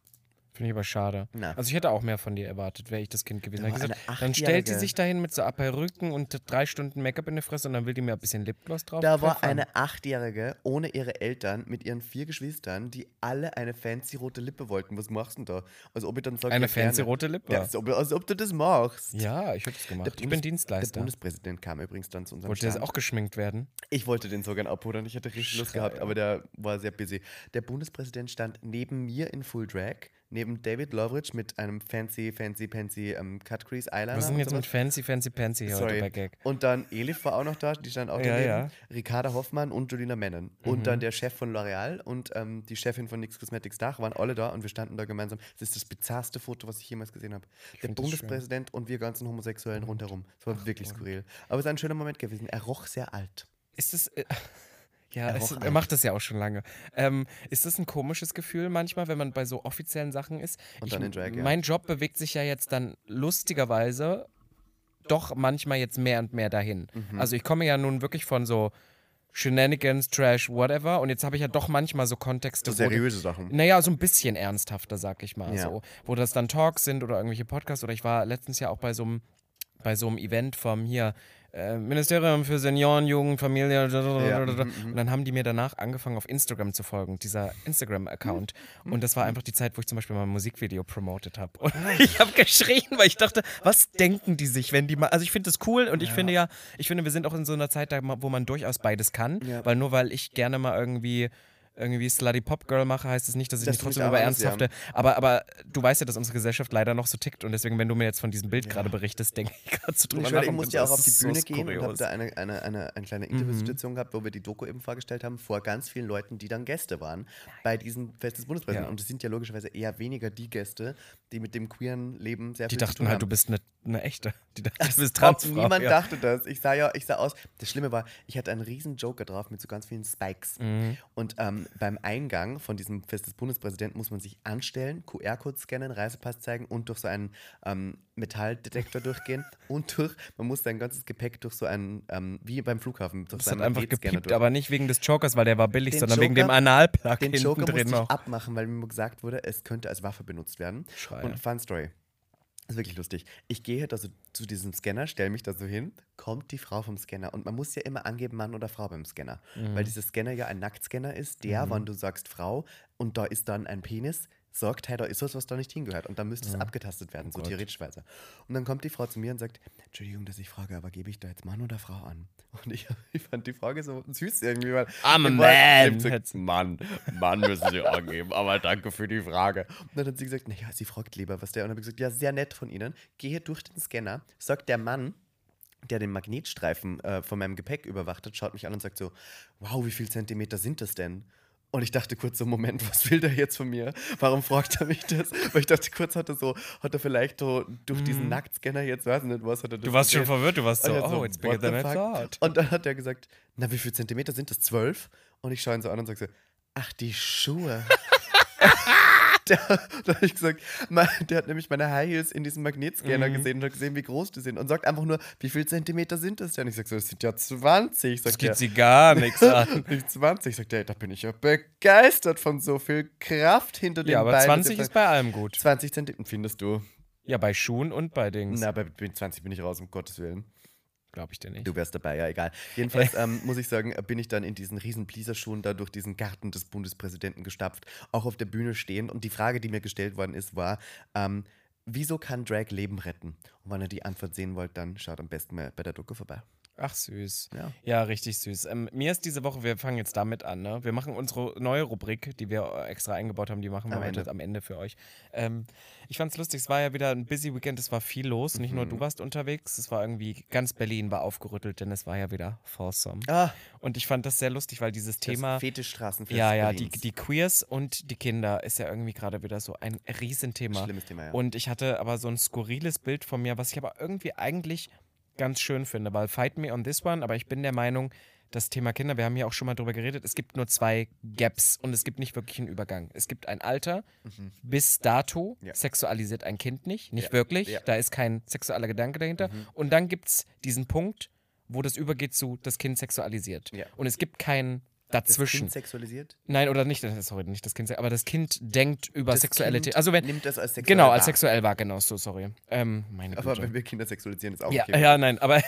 S1: Finde ich aber schade.
S2: Na.
S1: Also ich hätte auch mehr von dir erwartet, wäre ich das Kind gewesen.
S2: Da
S1: Hätte gesagt, dann stellt sie
S2: Achtjährige.
S1: sich dahin mit so Perücken und drei Stunden Make-up in der Fresse und dann will die mir ein bisschen Lipgloss drauf
S2: Da war
S1: pfeffern.
S2: eine Achtjährige ohne ihre Eltern mit ihren vier Geschwistern, die alle eine fancy rote Lippe wollten. Was machst du denn da? Als ob ich dann sage,
S1: Eine fancy
S2: gerne.
S1: rote Lippe.
S2: Ja, als ob, als ob du das machst.
S1: Ja, ich hätte es gemacht. Ich bin
S2: Bundes- Der
S1: Dienstleister.
S2: Bundespräsident kam übrigens dann zu unserem
S1: Wollte der
S2: Stand.
S1: auch geschminkt werden?
S2: Ich wollte den sogar abholen. Ich hatte richtig Lust gehabt, aber der war sehr busy. Der Bundespräsident stand neben mir in Full Drag, neben David Loveridge mit einem fancy, fancy, fancy ähm, Cut Crease Eyeliner.
S1: Was
S2: und
S1: jetzt mit Fancy, Fancy, Pansy hier heute
S2: Sorry.
S1: bei Gag?
S2: Und dann Elif war auch noch da, die stand auch
S1: Ja,
S2: daneben.
S1: ja. Mhm.
S2: Ricarda Hoffmann und Julina Mennen. Und dann der Chef von L'Oreal und ähm, die Chefin von NYX Cosmetics Dach waren alle da und wir standen da gemeinsam. Das ist das bizarrste Foto, was ich jemals gesehen habe. Der
S1: das
S2: Bundespräsident und wir ganzen Homosexuellen rundherum. Es war wirklich skurril. Aber es ist ein schöner Moment gewesen. Er roch sehr alt.
S1: Ist es. Ja,
S2: Er
S1: es, er macht das ja auch schon lange. Ähm, ist das ein komisches Gefühl manchmal, wenn man bei so offiziellen Sachen ist?
S2: Und dann in Drag, ja.
S1: Mein Job bewegt sich ja jetzt dann lustigerweise doch manchmal jetzt mehr und mehr dahin.
S2: Mhm.
S1: Also ich komme ja nun wirklich von so Shenanigans, Trash, whatever. Und jetzt habe ich ja doch manchmal so Kontexte,
S2: So
S1: wo
S2: seriöse Sachen.
S1: naja, so ein bisschen ernsthafter, sag ich mal.
S2: Ja.
S1: So, wo das dann Talks sind oder irgendwelche Podcasts. Oder ich war letztens ja auch bei so einem bei so einem Event vom hier äh, Ministerium für Senioren, Jugend, Familie. Und dann haben die mir danach angefangen, auf Instagram zu folgen, dieser Instagram-Account. Und das war einfach die Zeit, wo ich zum Beispiel mal ein Musikvideo promotet habe. Und ich habe geschrien, weil ich dachte, was denken die sich, wenn die mal. Also ich finde das cool und ich finde ja, ich finde, wir sind auch in so einer Zeit, wo man durchaus beides kann.
S2: Ja.
S1: Weil nur weil ich gerne mal irgendwie irgendwie Slutty Pop Girl mache, heißt es nicht, dass ich
S2: Dass
S1: nicht trotzdem über
S2: auch alles, ja.
S1: ernsthafte. Aber, aber du weißt ja, dass unsere Gesellschaft leider noch so tickt und deswegen, wenn du mir jetzt von diesem Bild gerade berichtest, denke ich gerade so drüber
S2: Ich,
S1: nach
S2: ich musste ja auch auf die
S1: das ist so
S2: Bühne gehen und habe
S1: kurios.
S2: da eine, eine, eine, eine kleine Interviewsituation gehabt, wo wir die Doku eben vorgestellt haben, vor ganz vielen Leuten, die dann Gäste waren bei diesem Fest des Bundespräsidenten.
S1: Ja.
S2: Und es sind ja logischerweise eher weniger die Gäste, die mit dem queeren Leben sehr
S1: Die
S2: viel zu
S1: dachten
S2: tun
S1: halt,
S2: haben.
S1: du bist eine eine echte. Die dachte,
S2: Das Trans
S1: Transfrau.
S2: Niemand
S1: ja.
S2: dachte das. Ich sah ja, ich sah aus. Das Schlimme war, ich hatte einen riesen Joker drauf mit so ganz vielen Spikes.
S1: Mhm.
S2: Und ähm, beim Eingang von diesem Fest des Bundespräsidenten muss man sich anstellen, QR-Code scannen, Reisepass zeigen und durch so einen ähm, Metalldetektor durchgehen. Und durch, man muss sein ganzes Gepäck durch so einen, ähm, wie beim Flughafen, durch
S1: Das
S2: so einen
S1: einfach gepiept,
S2: durch.
S1: aber nicht wegen des Jokers, weil der war billig,
S2: Den
S1: sondern wegen dem
S2: Joker-
S1: Analplug
S2: Den
S1: hinten
S2: Joker
S1: drin
S2: musste ich
S1: noch.
S2: abmachen, weil mir gesagt wurde, es könnte als Waffe benutzt werden.
S1: Schreier.
S2: Und Fun Story. Das ist wirklich lustig. Ich gehe da so zu diesem Scanner, stelle mich da so hin, kommt die Frau vom Scanner. Und man muss ja immer angeben, Mann oder Frau beim Scanner.
S1: Mhm.
S2: Weil dieser Scanner ja ein Nacktscanner ist, der, wenn du sagst Frau und da ist dann ein Penis, sagt, hey, da ist was, was da nicht hingehört. Und dann müsste es abgetastet werden, so
S1: Oh Gott.
S2: theoretisch. Und dann kommt die Frau zu mir und sagt, Entschuldigung, dass ich frage, aber gebe ich da jetzt Mann oder Frau an? Und ich, ich fand die Frage so süß irgendwie, weil
S1: I'm a man.
S2: gesagt, Mann, Mann müssen Sie angeben, aber danke für die Frage. Und dann hat sie gesagt, naja, sie fragt lieber, was der. Und dann habe ich gesagt, ja, sehr nett von Ihnen. Gehe durch den Scanner, sagt der Mann, der den Magnetstreifen äh, von meinem Gepäck überwacht hat, schaut mich an und sagt so, wow, wie viel Zentimeter sind das denn? Und ich dachte kurz so, Moment, was will der jetzt von mir? Warum fragt er mich das? Weil ich dachte kurz, hat er so, hat er vielleicht so durch diesen Nacktscanner jetzt, weiß ich nicht was, hat er das
S1: Du warst schon
S2: gesehen?
S1: verwirrt, du warst so, oh, it's bigger than I thought.
S2: Und dann hat er gesagt, na, wie viel Zentimeter sind das? Zwölf? Und ich schaue ihn so an und sage so, ach, die Schuhe. der, da habe ich gesagt, der hat nämlich meine High Heels in diesem Magnetscanner
S1: Mhm.
S2: gesehen und hat gesehen, wie groß die sind. Und sagt einfach nur, wie viel Zentimeter sind das denn? Ich sage so, das sind ja 20.
S1: Das
S2: Sagt
S1: geht
S2: er,
S1: sie gar nichts an.
S2: nicht 20. Sagt er, da bin ich ja begeistert von so viel Kraft hinter den
S1: Ja, aber
S2: Beinen.
S1: 20 ist bei allem gut.
S2: 20 Zentimeter, findest du?
S1: Ja, bei Schuhen und bei Dings.
S2: Na, bei 20 bin ich raus, um Gottes Willen.
S1: Glaube ich dir nicht.
S2: Du wärst dabei, ja, egal. Jedenfalls ähm, muss ich sagen, bin ich dann in diesen riesen Pleaserschuhen da durch diesen Garten des Bundespräsidenten gestapft, auch auf der Bühne stehen. Und die Frage, die mir gestellt worden ist, war, ähm, wieso kann Drag Leben retten? Und wenn ihr die Antwort sehen wollt, dann schaut am besten mal bei der Doku vorbei.
S1: Ach, süß.
S2: Ja.
S1: Ja, richtig süß. Ähm, mir ist diese Woche, wir fangen jetzt damit an, ne? Wir machen unsere neue Rubrik, die wir extra eingebaut haben, die machen wir
S2: Am
S1: heute
S2: Ende.
S1: am Ende für euch. Ähm, ich fand's lustig, es war ja wieder ein busy Weekend, es war viel los. Nicht nur
S2: Mhm.
S1: du warst unterwegs, es war irgendwie, ganz Berlin war aufgerüttelt, denn es war ja wieder Foursome.
S2: Ah,
S1: Und ich fand das sehr lustig, weil dieses Thema.
S2: das Fetischstraßenfest
S1: Ja, ja, die, die Queers und die Kinder ist ja irgendwie gerade wieder so ein Riesenthema.
S2: Schlimmes Thema, ja.
S1: Und ich hatte aber so ein skurriles Bild von mir, was ich aber irgendwie eigentlich ganz schön finde, weil fight me on this one, aber ich bin der Meinung, das Thema Kinder, wir haben hier auch schon mal drüber geredet, es gibt nur zwei Gaps und es gibt nicht wirklich einen Übergang. Es gibt ein Alter, bis dato
S2: Mhm. Ja.
S1: sexualisiert ein Kind nicht, nicht
S2: Ja,
S1: wirklich,
S2: ja.
S1: da ist kein sexueller Gedanke dahinter.
S2: Mhm.
S1: Und dann gibt es diesen Punkt, wo das übergeht zu, das Kind sexualisiert. Und es gibt kein
S2: das
S1: dazwischen.
S2: Kind sexualisiert?
S1: Nein, oder nicht, sorry, nicht das Kind, aber das Kind denkt über
S2: Das
S1: sexuelle
S2: kind.
S1: Also wenn,
S2: nimmt das als sexuell
S1: genau, als
S2: wahr.
S1: sexuell war, genau, so, sorry. Ähm, meine
S2: Aber
S1: Güte.
S2: wenn wir Kinder sexualisieren, ist auch
S1: Ja,
S2: okay.
S1: ja, nein, aber,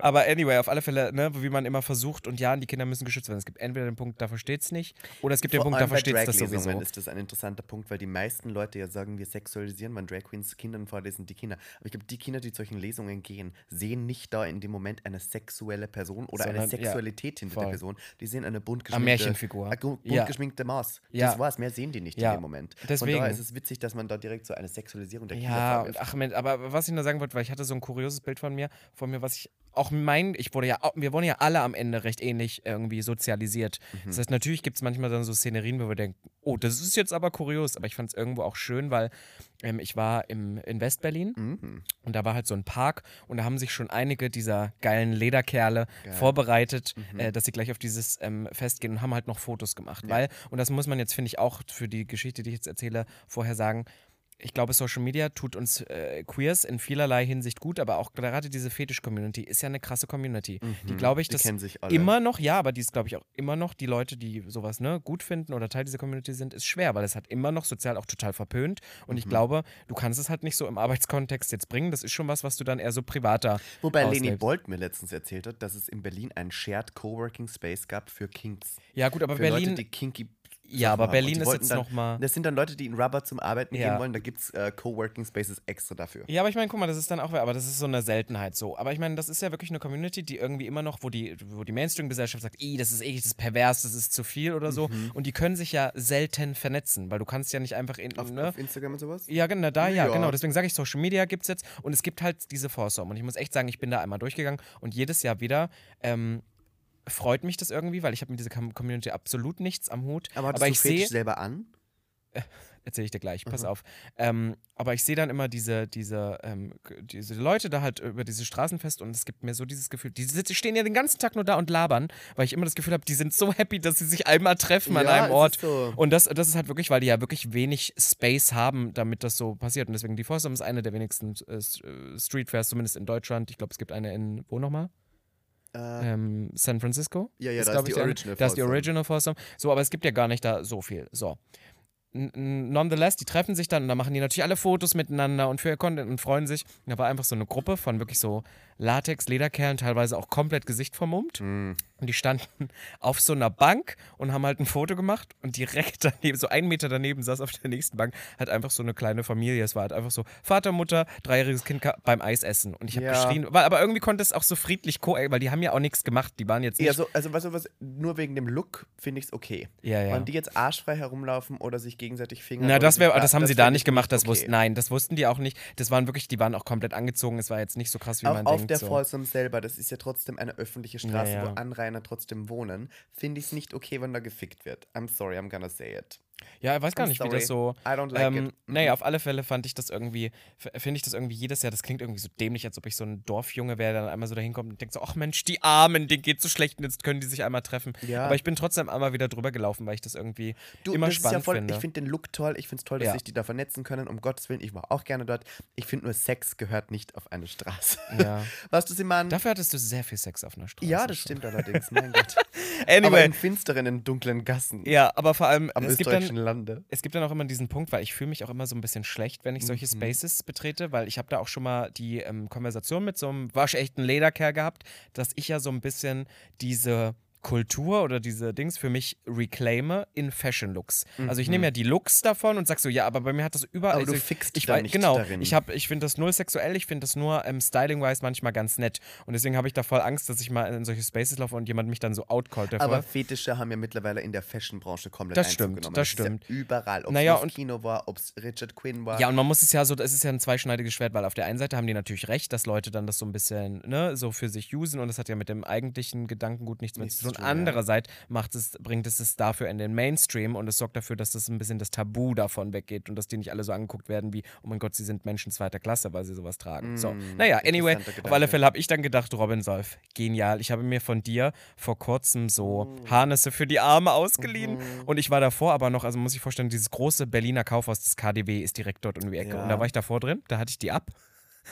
S1: aber anyway, auf alle Fälle, ne, wie man immer versucht und ja, die Kinder müssen geschützt werden. Es gibt entweder den Punkt, da versteht es nicht, oder es gibt den
S2: Vor
S1: Punkt, da versteht es das sowieso.
S2: ist das ein interessanter Punkt, weil die meisten Leute ja sagen, wir sexualisieren, wenn Drag Queens Kindern vorlesen, die Kinder. Aber ich glaube, die Kinder, die zu solchen Lesungen gehen, sehen nicht da in dem Moment eine sexuelle Person oder eine
S1: Sondern, ja,
S2: Sexualität hinter
S1: voll.
S2: der Person. Die sehen eine bunt
S1: Eine
S2: geschminkte,
S1: Märchenfigur.
S2: eine bunt
S1: Ja.
S2: geschminkte Maus.
S1: Ja.
S2: Das war's, mehr sehen die nicht
S1: Ja,
S2: in dem Moment. Von
S1: deswegen.
S2: daher ist es witzig, dass man da direkt so eine Sexualisierung der Kinder
S1: Ja, ach, Mensch, aber was ich nur sagen wollte, weil ich hatte so ein kurioses Bild von mir, von mir, was ich auch mein, ich wurde ja, wir wurden ja alle am Ende recht ähnlich irgendwie sozialisiert.
S2: Mhm.
S1: Das heißt, natürlich gibt es manchmal dann so Szenerien, wo wir denken, oh, das ist jetzt aber kurios, aber ich fand es irgendwo auch schön, weil ähm, ich war im, in Westberlin
S2: Mhm.
S1: und da war halt so ein Park und da haben sich schon einige dieser geilen Lederkerle
S2: Geil.
S1: vorbereitet,
S2: Mhm.
S1: äh, dass sie gleich auf dieses ähm, Fest gehen und haben halt noch Fotos gemacht.
S2: Ja.
S1: Weil, und das muss man jetzt, finde ich, auch für die Geschichte, die ich jetzt erzähle, vorher sagen, ich glaube, Social Media tut uns äh, Queers in vielerlei Hinsicht gut, aber auch gerade diese Fetisch-Community ist ja eine krasse Community. Die
S2: Mhm.
S1: glaube ich,
S2: Die
S1: dass
S2: kennen sich alle.
S1: immer noch, ja, aber die ist, glaube ich, auch immer noch, die Leute, die sowas ne, gut finden oder Teil dieser Community sind, ist schwer, weil es hat immer noch sozial auch total verpönt. Und
S2: Mhm.
S1: ich glaube, du kannst es halt nicht so im Arbeitskontext jetzt bringen. Das ist schon was, was du dann eher so privater.
S2: Wobei Leni
S1: auslebst.
S2: Bolt mir letztens erzählt hat, dass es in Berlin einen Shared Coworking Space gab für Kinks.
S1: Ja, gut, aber
S2: Für
S1: Berlin.
S2: Leute, die kinky
S1: ja, aber Berlin ist jetzt nochmal.
S2: Das sind dann Leute, die in Rubber zum Arbeiten
S1: Ja.
S2: gehen wollen. Da gibt es äh, Coworking Spaces extra dafür.
S1: Ja, aber ich meine, guck mal, das ist dann auch, aber das ist so eine Seltenheit so. Aber ich meine, das ist ja wirklich eine Community, die irgendwie immer noch, wo die, wo die Mainstream-Gesellschaft sagt, "Ih, das ist eklig, das ist pervers, das ist zu viel oder so. Und die können sich ja selten vernetzen, weil du kannst ja nicht einfach in,
S2: Auf,
S1: ne?
S2: auf Instagram und sowas?
S1: Ja, genau, da, ja,
S2: Ja.
S1: genau. Deswegen sage ich, Social Media gibt es jetzt und es gibt halt diese Foursome. Und ich muss echt sagen, ich bin da einmal durchgegangen und jedes Jahr wieder ähm, freut mich das irgendwie, weil ich habe mit dieser Com- Community absolut nichts am Hut.
S2: Aber
S1: aber ich sehe,
S2: selber an?
S1: erzähle ich dir gleich, pass auf. Ähm, aber ich sehe dann immer diese, diese, ähm, diese Leute da halt über diese Straßenfest und es gibt mir so dieses Gefühl, die sitzen- stehen ja den ganzen Tag nur da und labern, weil ich immer das Gefühl habe, die sind so happy, dass sie sich einmal treffen an
S2: Ja,
S1: einem
S2: es
S1: Ort.
S2: so.
S1: Und das, das ist halt wirklich, weil die ja wirklich wenig Space haben, damit das so passiert. Und deswegen, die Folsom ist eine der wenigsten äh, äh, Streetfairs, zumindest in Deutschland. Ich glaube, es gibt eine in, wo nochmal?
S2: Äh,
S1: Ähm, San Francisco?
S2: Ja, ja,
S1: Ist,
S2: da ist
S1: ich,
S2: die. Original
S1: Da ist die. Original Folsom. So, aber es gibt ja gar nicht da so viel. So. Nonetheless, die treffen sich dann und dann machen die natürlich alle Fotos miteinander und für ihr Content und freuen sich. Da war einfach so eine Gruppe von wirklich so Latex-Lederkerlen, teilweise auch komplett Gesicht vermummt.
S2: hm.
S1: Und die standen auf so einer Bank und haben halt ein Foto gemacht und direkt daneben, so einen Meter daneben saß auf der nächsten Bank, halt einfach so eine kleine Familie. Es war halt einfach so Vater, Mutter, dreijähriges Kind beim Eisessen. Und ich habe
S2: Ja.
S1: geschrien, weil, aber irgendwie konnte es auch so friedlich co weil die haben ja auch nichts gemacht. Die waren jetzt nicht.
S2: Eher so, also was, was, nur wegen dem Look finde ich es okay.
S1: ja, ja.
S2: Wenn die jetzt arschfrei herumlaufen oder sich gegenseitig fingern.
S1: Na, das, wär,
S2: bla-
S1: das haben sie da nicht
S2: ich
S1: gemacht, das
S2: okay.
S1: wussten, nein, das wussten die auch nicht. Das waren wirklich, die waren auch komplett angezogen, es war jetzt nicht so krass, wie
S2: Auch
S1: man
S2: auf
S1: denkt.
S2: der
S1: so.
S2: Folsom selber, das ist ja trotzdem eine öffentliche Straße,
S1: Ja, ja.
S2: wo Anrainer trotzdem wohnen, finde ich es nicht okay, wenn da gefickt wird. I'm sorry, I'm gonna say it.
S1: Ja, ich weiß gar
S2: I'm
S1: nicht, wie
S2: sorry.
S1: das so.
S2: I don't like
S1: ähm,
S2: it.
S1: naja, auf alle Fälle fand ich das irgendwie, finde ich das irgendwie jedes Jahr, das klingt irgendwie so dämlich, als ob ich so ein Dorfjunge wäre, der dann einmal so dahin kommt und denkt so, ach Mensch, die Armen, denen geht's so schlecht und jetzt können die sich einmal treffen.
S2: Ja.
S1: Aber ich bin trotzdem einmal wieder drüber gelaufen, weil ich das irgendwie immer
S2: das ist ja
S1: spannend
S2: voll,
S1: finde.
S2: Ich finde den Look toll, ich finde es toll, dass
S1: Ja.
S2: sich die da vernetzen können, um Gottes Willen, ich war auch gerne dort. Ich finde nur, Sex gehört nicht auf eine Straße.
S1: ja.
S2: Weißt du, Simon?
S1: Dafür hattest du sehr viel Sex auf einer Straße.
S2: Ja, das
S1: schon.
S2: stimmt allerdings, mein Gott. Aber
S1: Anyway,
S2: in finsteren, in dunklen Gassen
S1: ja, aber vor allem,
S2: am
S1: es gibt dann,
S2: österreichischen Lande.
S1: es gibt dann auch immer diesen Punkt, weil ich fühle mich auch immer so ein bisschen schlecht, wenn ich solche
S2: Mhm.
S1: Spaces betrete, weil ich habe da auch schon mal die ähm, Konversation mit so einem waschechten Lederkerl gehabt, dass ich ja so ein bisschen diese Kultur oder diese Dings für mich reclaime in Fashion Looks. Also ich nehme ja die Looks davon und sag so, ja, aber bei mir hat das überall.
S2: Mhm. Aber du
S1: also
S2: fixt
S1: ich
S2: nicht
S1: genau,
S2: darin.
S1: ich ich finde das null sexuell, ich finde das nur ähm, styling-wise manchmal ganz nett und deswegen habe ich da voll Angst, dass ich mal in solche Spaces laufe und jemand mich dann so outcallt davor.
S2: Aber Fetische haben ja mittlerweile in der Fashion-Branche komplett
S1: Das stimmt,
S2: genommen.
S1: das
S2: ist ja
S1: stimmt.
S2: überall. Ob
S1: Naja,
S2: es Kino war, ob es Richard Quinn war.
S1: Ja, und man muss es ja so, es ist ja ein zweischneidiges Schwert, weil auf der einen Seite haben die natürlich recht, dass Leute dann das so ein bisschen, ne, so für sich usen und das hat ja mit dem eigentlichen Gedankengut nichts mehr
S2: Nichts
S1: zu tun.
S2: Ja.
S1: Andererseits macht es, bringt es es dafür in den Mainstream und es sorgt dafür, dass das ein bisschen das Tabu davon weggeht und dass die nicht alle so angeguckt werden wie, oh mein Gott, sie sind Menschen zweiter Klasse, weil sie sowas tragen. so,
S2: Mm,
S1: naja, anyway, auf alle. Fälle habe ich dann gedacht, Robin Solf, genial. Ich habe mir von dir vor kurzem so
S2: Mm.
S1: Harnisse für die Arme ausgeliehen
S2: Mhm.
S1: und ich war davor aber noch, also muss ich vorstellen, dieses große Berliner Kaufhaus des KDW ist direkt dort um die Ecke.
S2: Ja.
S1: Und da war ich davor drin, da hatte ich die ab.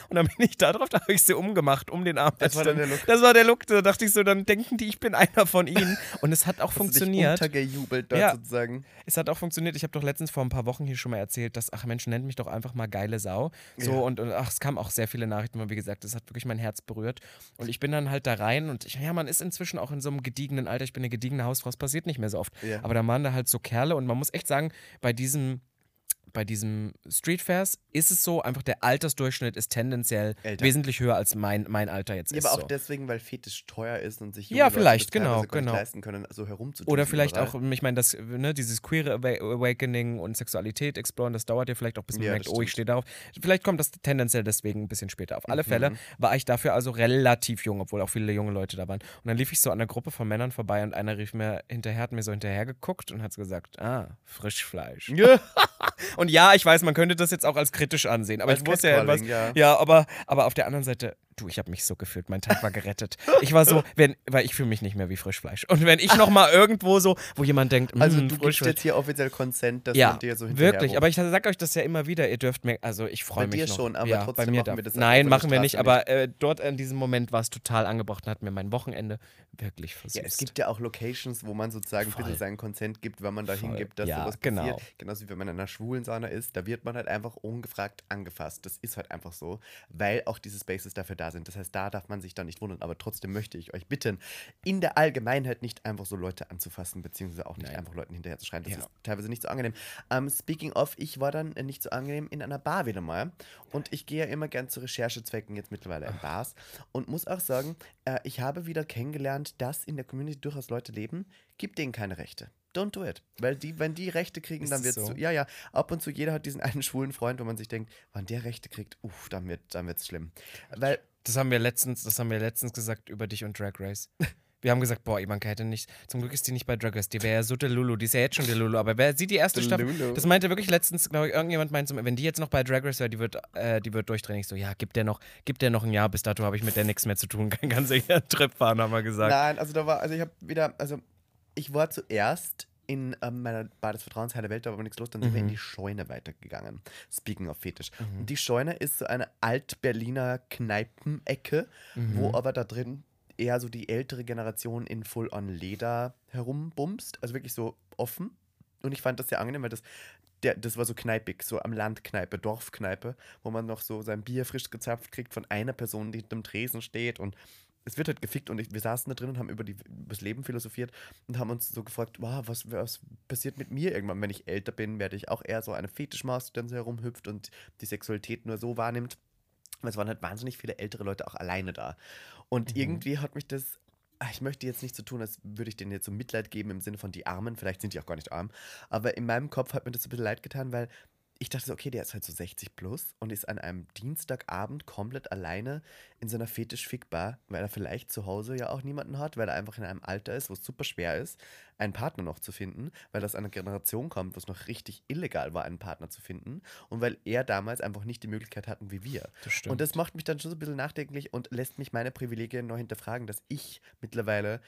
S1: Und dann bin ich da drauf, da habe ich sie umgemacht um den Arm.
S2: Das war dann der Look.
S1: Das war der Look. Da dachte ich so, dann denken die, ich bin einer von ihnen. Und es hat auch
S2: Hast du dich
S1: funktioniert.
S2: untergejubelt dort
S1: Ja.
S2: sozusagen.
S1: Es hat auch funktioniert. Ich habe doch letztens vor ein paar Wochen hier schon mal erzählt, dass, ach Mensch, nennt mich doch einfach mal geile Sau. So
S2: Ja.
S1: und, und ach, es kamen auch sehr viele Nachrichten, aber wie gesagt, das hat wirklich mein Herz berührt. Und ich bin dann halt da rein und ich, ja, man ist inzwischen auch in so einem gediegenen Alter. Ich bin eine gediegene Hausfrau, es passiert nicht mehr so oft.
S2: Ja.
S1: Aber da waren da halt so Kerle und man muss echt sagen, bei diesem bei diesem Street Fairs ist es so, einfach der Altersdurchschnitt ist tendenziell
S2: Älter.
S1: wesentlich höher als mein, mein Alter jetzt
S2: Ja,
S1: ist.
S2: aber auch
S1: so.
S2: deswegen, weil Fetisch teuer ist und sich
S1: Ja,
S2: Leute
S1: vielleicht, genau, genau.
S2: leisten können, so herumzutun.
S1: Oder vielleicht
S2: überall.
S1: auch, ich meine, das, ne, dieses queere Awa- Awakening und Sexualität exploren, das dauert ja vielleicht auch, bis man
S2: Ja,
S1: merkt, oh, ich stehe darauf. Vielleicht kommt das tendenziell deswegen ein bisschen später. Auf alle
S2: Mhm.
S1: Fälle war ich dafür also relativ jung, obwohl auch viele junge Leute da waren. Und dann lief ich so an einer Gruppe von Männern vorbei und einer rief mir hinterher, hat mir so hinterher geguckt und hat gesagt, ah, Frischfleisch.
S2: Ja.
S1: Und ja, ich weiß, man könnte das jetzt auch als kritisch ansehen, aber
S2: Als
S1: ich muss ja etwas.
S2: Catcalling, ja.
S1: Ja, aber, aber auf der anderen Seite, du, ich habe mich so gefühlt, mein Tag war gerettet. Ich war so, wenn, weil ich fühle mich nicht mehr wie Frischfleisch. Und wenn ich nochmal irgendwo so, wo jemand denkt,
S2: Also
S1: mm,
S2: du gibst jetzt hier offiziell Consent, dass
S1: Ja,
S2: dir so hinterher
S1: wirklich. Aber ich sag euch das ja immer wieder, ihr dürft mir, also ich freue
S2: Bei
S1: mich
S2: dir
S1: noch.
S2: schon, aber
S1: ja,
S2: trotzdem
S1: bei mir
S2: machen wir das
S1: Nein, machen wir nicht, aber äh, dort in diesem Moment war es total angebracht und hat mir mein Wochenende wirklich versüßt.
S2: Ja, es gibt ja auch Locations, wo man sozusagen
S1: Voll.
S2: seinen Consent gibt, wenn man da hingibt, dass
S1: Ja,
S2: sowas
S1: genau.
S2: passiert. Genauso wie wenn man in einer schwulen Sauna ist, da wird man halt einfach ungefragt angefasst. Das ist halt einfach so, weil auch diese Spaces dafür da sind. Das heißt, da darf man sich dann nicht wundern. Aber trotzdem möchte ich euch bitten, in der Allgemeinheit nicht einfach so Leute anzufassen, beziehungsweise auch nicht
S1: Nein.
S2: einfach Leuten hinterher zu schreien. Das
S1: Ja.
S2: ist teilweise nicht so angenehm. Ähm, speaking of, ich war dann äh, nicht so angenehm in einer Bar wieder mal. Und ich gehe ja immer gern zu Recherchezwecken jetzt mittlerweile in Bars. Und muss auch sagen, äh, ich habe wieder kennengelernt, dass in der Community durchaus Leute leben, gibt denen keine Rechte. Don't do it. Weil die, wenn die Rechte kriegen,
S1: Ist
S2: dann wird es
S1: so?
S2: Ja, ja. Ab und zu jeder hat diesen einen schwulen Freund, wo man sich denkt, wann der Rechte kriegt, uff, dann wird dann wird's schlimm. Weil
S1: Das haben wir letztens, das haben wir letztens gesagt über dich und Drag Race. Wir haben gesagt, boah, Ivanka hätte nicht, zum Glück ist die nicht bei Drag Race, die wäre ja so der Lulu, die ist ja jetzt schon der Lulu, aber wer sieht die erste Staffel,
S2: Delulu.
S1: das meinte wirklich letztens, glaube ich, irgendjemand meinte, wenn die jetzt noch bei Drag Race wäre, die wird, äh, die wird durchdrehen. Ich so, ja, gib der noch, gib der noch ein Jahr, bis dato habe ich mit der nichts mehr zu tun, kann ganz sicher einen Trip fahren, haben wir gesagt.
S2: Nein, also da war, also ich habe wieder, also ich war zuerst in ähm, meiner Bar des Vertrauens Heile Welt, da war aber nichts los, dann sind wir in
S1: Mhm.
S2: die Scheune weitergegangen. Speaking of Fetisch. Und die Scheune ist so eine Alt-Berliner Kneipenecke,
S1: Mhm.
S2: wo aber da drin eher so die ältere Generation in Full-on-Leder herumbumst, also wirklich so offen. Und ich fand das sehr angenehm, weil das, der, das war so kneipig, so am Landkneipe, Dorfkneipe, wo man noch so sein Bier frisch gezapft kriegt von einer Person, die hinterm Tresen steht und es wird halt gefickt und ich, wir saßen da drin und haben über, die, über das Leben philosophiert und haben uns so gefragt, wow, was, was passiert mit mir irgendwann, wenn ich älter bin, werde ich auch eher so eine Fetischmaus, die dann so herumhüpft und die Sexualität nur so wahrnimmt. Es waren halt wahnsinnig viele ältere Leute auch alleine da. Und
S1: Mhm.
S2: irgendwie hat mich das, ah, ich möchte jetzt nicht so tun, als würde ich denen jetzt so Mitleid geben im Sinne von die Armen, vielleicht sind die auch gar nicht arm, aber in meinem Kopf hat mir das ein bisschen leid getan, weil ich dachte so, okay, der ist halt so 60 plus und ist an einem Dienstagabend komplett alleine in so einer Fetisch-Fick-Bar, weil er vielleicht zu Hause ja auch niemanden hat, weil er einfach in einem Alter ist, wo es super schwer ist, einen Partner noch zu finden, weil das einer Generation kommt, wo es noch richtig illegal war, einen Partner zu finden und weil er damals einfach nicht die Möglichkeit hatten wie wir.
S1: Das stimmt.
S2: Und das macht mich dann schon so ein bisschen nachdenklich und lässt mich meine Privilegien neu hinterfragen, dass ich mittlerweile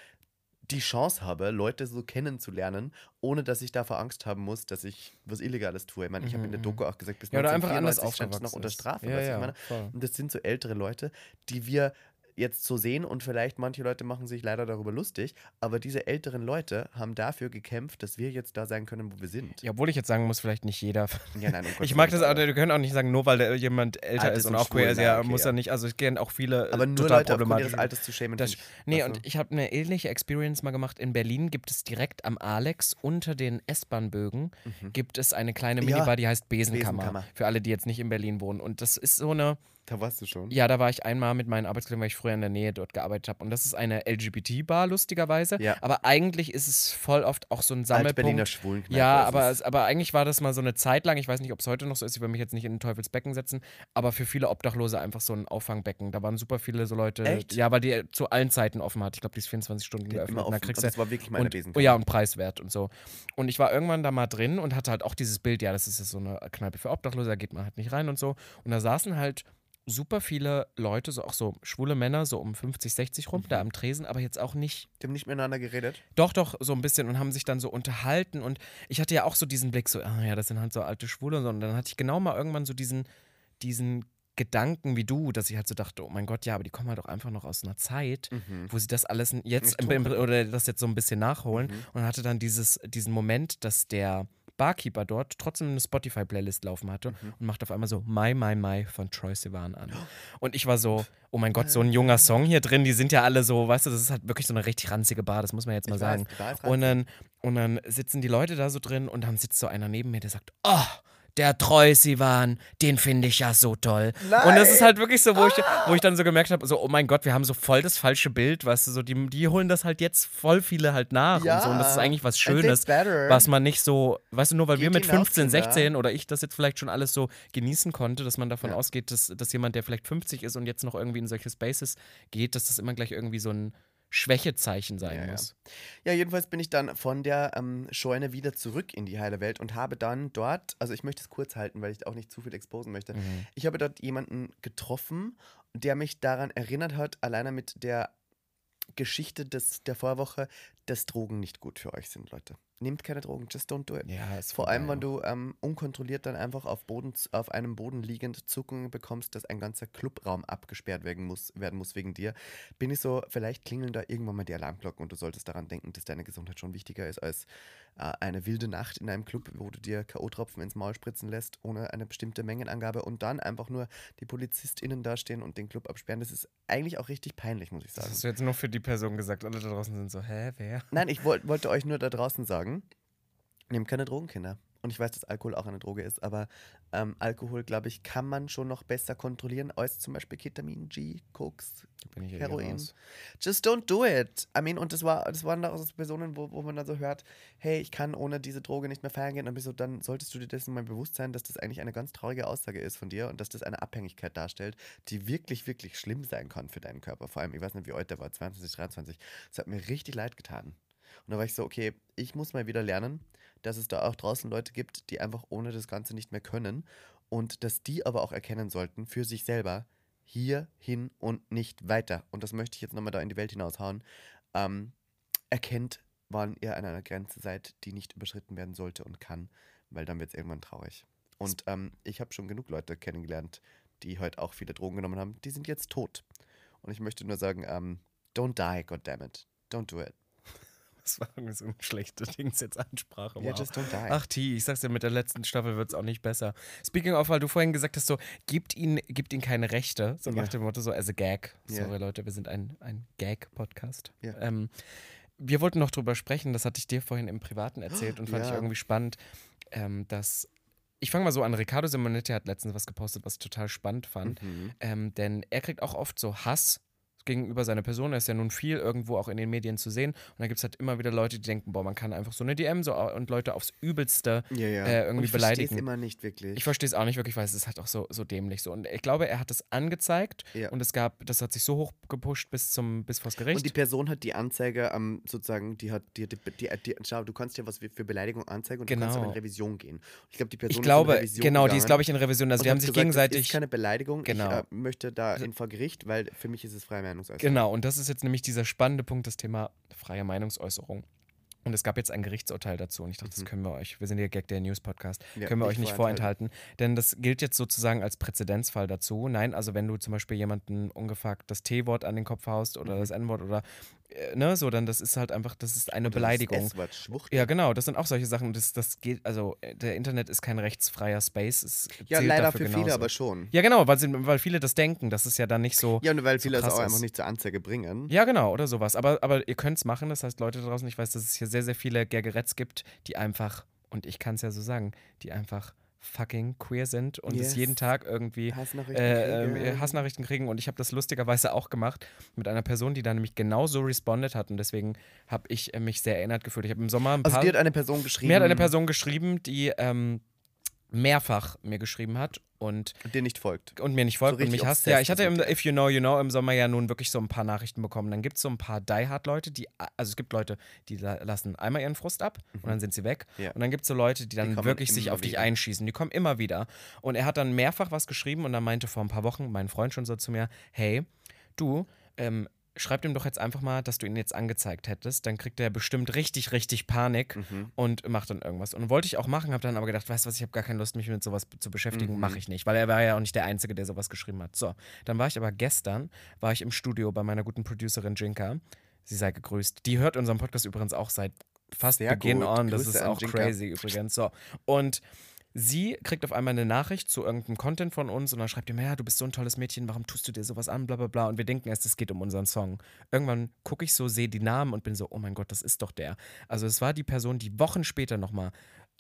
S2: die Chance habe, Leute so kennenzulernen, ohne dass ich davor Angst haben muss, dass ich was Illegales tue. Ich meine, ich habe in der
S1: Mhm,
S2: Doku auch gesagt, bis
S1: ja, oder einfach anders
S2: 1994 stand es noch unter. Strafe.
S1: Ja,
S2: ich
S1: ja,
S2: meine? Und das sind so ältere Leute, die wir jetzt so sehen und vielleicht manche Leute machen sich leider darüber lustig, aber diese älteren Leute haben dafür gekämpft, dass wir jetzt da sein können, wo wir sind.
S1: Ja, obwohl ich jetzt sagen muss, vielleicht nicht jeder.
S2: Ja, nein, um
S1: Ich mag das auch,
S2: aber-
S1: wir können auch nicht sagen, nur weil jemand älter
S2: Alt
S1: ist
S2: und
S1: auch queer ist,
S2: nein,
S1: ja,
S2: okay,
S1: muss
S2: ja.
S1: er nicht, also ich kenne auch viele
S2: Aber nur
S1: total
S2: Leute aufgrund ihres Alters zu schämen.
S1: Das, nee,
S2: weißt
S1: und ich habe eine ähnliche Experience mal gemacht. In Berlin gibt es direkt am Alex unter den S-Bahn-Bögen gibt es eine kleine
S2: Mhm. Ja,
S1: Minibar, die heißt Besenkammer,
S2: Besenkammer.
S1: Für alle, die jetzt nicht in Berlin wohnen. Und das ist so eine,
S2: Da warst du schon.
S1: ja, da war ich einmal mit meinen Arbeitskollegen, weil ich früher in der Nähe dort gearbeitet habe. Und das ist eine LGBT-Bar, lustigerweise.
S2: Ja.
S1: Aber eigentlich ist es voll oft auch so ein Sammelpunkt.
S2: Schwulenkneipe.
S1: Ja,
S2: ist
S1: aber,
S2: es.
S1: aber eigentlich war das mal so eine Zeit lang, ich weiß nicht, ob es heute noch so ist, ich will mich jetzt nicht in den Teufelsbecken setzen, aber für viele Obdachlose einfach so ein Auffangbecken. Da waren super viele so Leute,
S2: Echt?
S1: ja, weil die zu allen Zeiten offen hat. Ich glaube, die ist 24 Stunden
S2: Die
S1: geöffnet.
S2: immer offen.
S1: kriegst du
S2: das war wirklich meine
S1: und, oh ja, und preiswert und so. Und ich war irgendwann da mal drin und hatte halt auch dieses Bild, ja, das ist ja so eine Kneipe für Obdachlose, da geht man halt nicht rein und so. Und da saßen halt super viele Leute, so auch so schwule Männer, so um 50, 60 rum,
S2: Mhm.
S1: da am Tresen, aber jetzt auch nicht
S2: Die haben nicht miteinander geredet.
S1: doch, doch, so ein bisschen und haben sich dann so unterhalten. Und ich hatte ja auch so diesen Blick, so, ah ja, das sind halt so alte Schwule. und dann hatte ich genau mal irgendwann so diesen, diesen Gedanken wie du, dass ich halt so dachte, oh mein Gott, ja, aber die kommen halt auch einfach noch aus einer Zeit,
S2: Mhm.
S1: wo sie das alles jetzt oder das jetzt so ein bisschen nachholen.
S2: Mhm.
S1: Und hatte dann dieses, diesen Moment, dass der Barkeeper dort trotzdem eine Spotify-Playlist laufen hatte
S2: Mhm.
S1: und macht auf einmal so My, My, My von Troy Sivan an. Und ich war so, oh mein Gott, so ein junger Song hier drin, die sind ja alle so, weißt du, das ist halt wirklich so eine richtig ranzige Bar, das muss man jetzt mal
S2: Ich
S1: sagen.
S2: weiß,
S1: Und dann, und dann sitzen die Leute da so drin und dann sitzt so einer neben mir, der sagt, oh, der Treu Sivan, den finde ich ja so toll. Und das ist halt wirklich so, wo ich, wo ich dann so gemerkt habe, so, oh mein Gott, wir haben so voll das falsche Bild, weißt du, so, die, die holen das halt jetzt voll viele halt nach und so. Und das ist eigentlich was Schönes, was man nicht so, weißt du, nur weil wir
S2: Geht
S1: mit
S2: hinaus,
S1: 15,
S2: Kinder.
S1: 16 oder ich das jetzt vielleicht schon alles so genießen konnte, dass man davon
S2: Ja.
S1: ausgeht, dass, dass jemand, der vielleicht 50 ist und jetzt noch irgendwie in solche Spaces geht, dass das immer gleich irgendwie so ein Schwächezeichen sein
S2: Ja, ja.
S1: muss.
S2: Ja, jedenfalls bin ich dann von der ähm, Scheune wieder zurück in die heile Welt und habe dann dort, also ich möchte es kurz halten, weil ich auch nicht zu viel exposen möchte.
S1: Mhm.
S2: Ich habe dort jemanden getroffen, der mich daran erinnert hat, alleine mit der Geschichte des, der Vorwoche, dass Drogen nicht gut für euch sind, Leute. Nehmt keine Drogen, just don't do it.
S1: Ja,
S2: Vor allem, wenn du ähm, unkontrolliert dann einfach auf, Boden, auf einem Boden liegend Zuckungen bekommst, dass ein ganzer Clubraum abgesperrt werden muss, werden muss wegen dir, bin ich so, vielleicht klingeln da irgendwann mal die Alarmglocken und du solltest daran denken, dass deine Gesundheit schon wichtiger ist als eine wilde Nacht in einem Club, wo du dir K.O.-Tropfen ins Maul spritzen lässt, ohne eine bestimmte Mengenangabe und dann einfach nur die PolizistInnen dastehen und den Club absperren. Das ist eigentlich auch richtig peinlich, muss ich
S1: Das
S2: sagen.
S1: hast du jetzt nur für die Person gesagt. Alle da draußen sind so, hä, wer?
S2: Nein, ich wollt, wollte euch nur da draußen sagen, nehmt keine Drogen, Kinder. Und ich weiß, dass Alkohol auch eine Droge ist, aber ähm, Alkohol, glaube ich, kann man schon noch besser kontrollieren als zum Beispiel Ketamin, G, Koks, Heroin. Just don't do it. I mean, und das, war, das waren auch so Personen, wo, wo man dann so hört, hey, ich kann ohne diese Droge nicht mehr feiern gehen. Und du, dann solltest du dir dessen mal bewusst sein, dass das eigentlich eine ganz traurige Aussage ist von dir und dass das eine Abhängigkeit darstellt, die wirklich, wirklich schlimm sein kann für deinen Körper. Vor allem, ich weiß nicht, wie alt der war, 22, 23. Das hat mir richtig leid getan. Und da war ich so, okay, ich muss mal wieder lernen, dass es da auch draußen Leute gibt, die einfach ohne das Ganze nicht mehr können und dass die aber auch erkennen sollten für sich selber, hier, hin und nicht weiter. Und das möchte ich jetzt nochmal da in die Welt hinaushauen. Ähm, erkennt, wann ihr an einer Grenze seid, die nicht überschritten werden sollte und kann, weil dann wird es irgendwann traurig. Und ähm, ich habe schon genug Leute kennengelernt, die heute auch viele Drogen genommen haben. Die sind jetzt tot. Und ich möchte nur sagen, ähm, don't die, goddammit. Don't do it.
S1: Das war irgendwie so eine schlechte Dings jetzt Ansprache.
S2: Yeah,
S1: wow.
S2: just don't die.
S1: Ach, T, ich sag's dir, mit der letzten Staffel wird's auch nicht besser. Speaking of, weil du vorhin gesagt hast, so, gibt ihn, gibt ihn keine Rechte, so
S2: Ja.
S1: nach dem Motto, so as a Gag. Sorry, Leute, wir sind ein, ein Gag-Podcast. Ähm, wir wollten noch drüber sprechen, das hatte ich dir vorhin im Privaten erzählt und fand ich irgendwie spannend, ähm, dass. Ich fange mal so an, Riccardo Simonetti hat letztens was gepostet, was ich total spannend fand.
S2: Mhm.
S1: Ähm, denn er kriegt auch oft so Hass gegenüber seiner Person. Er ist ja nun viel irgendwo auch in den Medien zu sehen. Und da gibt es halt immer wieder Leute, die denken, boah, man kann einfach so eine DM so und Leute aufs Übelste
S2: Ja, ja.
S1: äh, irgendwie
S2: und ich versteh's
S1: beleidigen.
S2: immer nicht wirklich.
S1: Ich verstehe es auch nicht wirklich, weil es ist halt auch so, so dämlich so. Und ich glaube, er hat es angezeigt
S2: Ja.
S1: und es gab, das hat sich so hoch gepusht bis zum, bis vors Gericht.
S2: Und die Person hat die Anzeige ähm, sozusagen, die hat, die, die, die, die, schau, du kannst ja was für Beleidigung anzeigen und du kannst aber in
S1: Genau.
S2: Revision gehen. Ich glaube, die Person
S1: ich
S2: ist in
S1: glaube,
S2: Revision
S1: genau, die ist,
S2: gegangen
S1: glaube ich, in Revision. Also
S2: und
S1: die haben sich
S2: gesagt, Das
S1: gegenseitig.
S2: ist keine Beleidigung.
S1: Genau.
S2: Ich äh, möchte da in vor Gericht, weil für mich ist es freie Meinungsäußerung.
S1: Genau, und das ist jetzt nämlich dieser spannende Punkt, das Thema freie Meinungsäußerung. Und es gab jetzt ein Gerichtsurteil dazu und ich dachte, das können wir euch, wir sind hier Gag der News Podcast,
S2: Mhm. Ja,
S1: können wir euch nicht vorenthalten. Denn das gilt jetzt sozusagen als Präzedenzfall dazu. Nein, also wenn du zum Beispiel jemanden ungefragt das T-Wort an den Kopf haust oder
S2: Mhm.
S1: das N-Wort oder, ne, so, dann das ist halt einfach, das ist eine
S2: das
S1: Beleidigung.
S2: Schwucht.
S1: Ja, genau, das sind auch solche Sachen. Das, das geht, also äh, der Internet ist kein rechtsfreier Space. Es
S2: Ja, leider für viele
S1: genauso.
S2: aber schon.
S1: Ja, genau, weil, sie, weil viele das denken. Das ist ja dann nicht so.
S2: Ja, und weil viele es
S1: krass
S2: auch
S1: ist.
S2: einfach nicht zur Anzeige bringen.
S1: Ja, genau, oder sowas. Aber, aber ihr könnt es machen. Das heißt, Leute draußen, ich weiß, dass es hier sehr, sehr viele Gergeretts gibt, die einfach, und ich kann es ja so sagen, die einfach fucking queer sind und es
S2: Yes.
S1: jeden Tag irgendwie
S2: Hassnachrichten
S1: äh,
S2: kriegen.
S1: äh, Hassnachrichten kriegen. Und ich habe das lustigerweise auch gemacht mit einer Person, die da nämlich genauso respondet hat. Und deswegen habe ich äh, mich sehr erinnert gefühlt. Ich habe im Sommer ein
S2: Also
S1: paar.
S2: dir hat eine Person geschrieben,
S1: mir hat eine Person geschrieben, die ähm, mehrfach mir geschrieben hat und
S2: dir nicht folgt.
S1: und mir nicht folgt und
S2: richtig
S1: mich hasst. Ja, ich hatte im. If You Know, You Know im Sommer ja nun wirklich so ein paar Nachrichten bekommen. Dann gibt es so ein paar Die-Hard-Leute, die, also es gibt Leute, die la- lassen einmal ihren Frust ab und dann sind sie weg.
S2: Mhm. Ja.
S1: Und dann gibt es so Leute, die dann
S2: kommen
S1: wirklich sich auf dich
S2: wieder.
S1: einschießen. Die kommen immer wieder. Und er hat dann mehrfach was geschrieben und dann meinte vor ein paar Wochen mein Freund schon so zu mir, hey, du, ähm, schreib ihm doch jetzt einfach mal, dass du ihn jetzt angezeigt hättest. Dann kriegt er bestimmt richtig, richtig Panik
S2: Mhm.
S1: und macht dann irgendwas. Und wollte ich auch machen, habe dann aber gedacht, weißt du was, ich habe gar keine Lust, mich mit sowas zu beschäftigen,
S2: Mhm.
S1: mache ich nicht, weil er war ja auch nicht der Einzige, der sowas geschrieben hat. So, dann war ich aber gestern, war ich im Studio bei meiner guten Producerin Jinka. Sie sei gegrüßt. Die hört unseren Podcast übrigens auch seit fast
S2: Sehr
S1: Beginn
S2: gut.
S1: on. Das
S2: Grüße
S1: ist auch
S2: Jinka.
S1: crazy übrigens. So, und Sie kriegt auf einmal eine Nachricht zu irgendeinem Content von uns und dann schreibt ihr mir, ja, du bist so ein tolles Mädchen, warum tust du dir sowas an, bla bla bla. Und wir denken erst, es geht um unseren Song. Irgendwann gucke ich so, sehe die Namen und bin so, oh mein Gott, das ist doch der. Also es war die Person, die Wochen später nochmal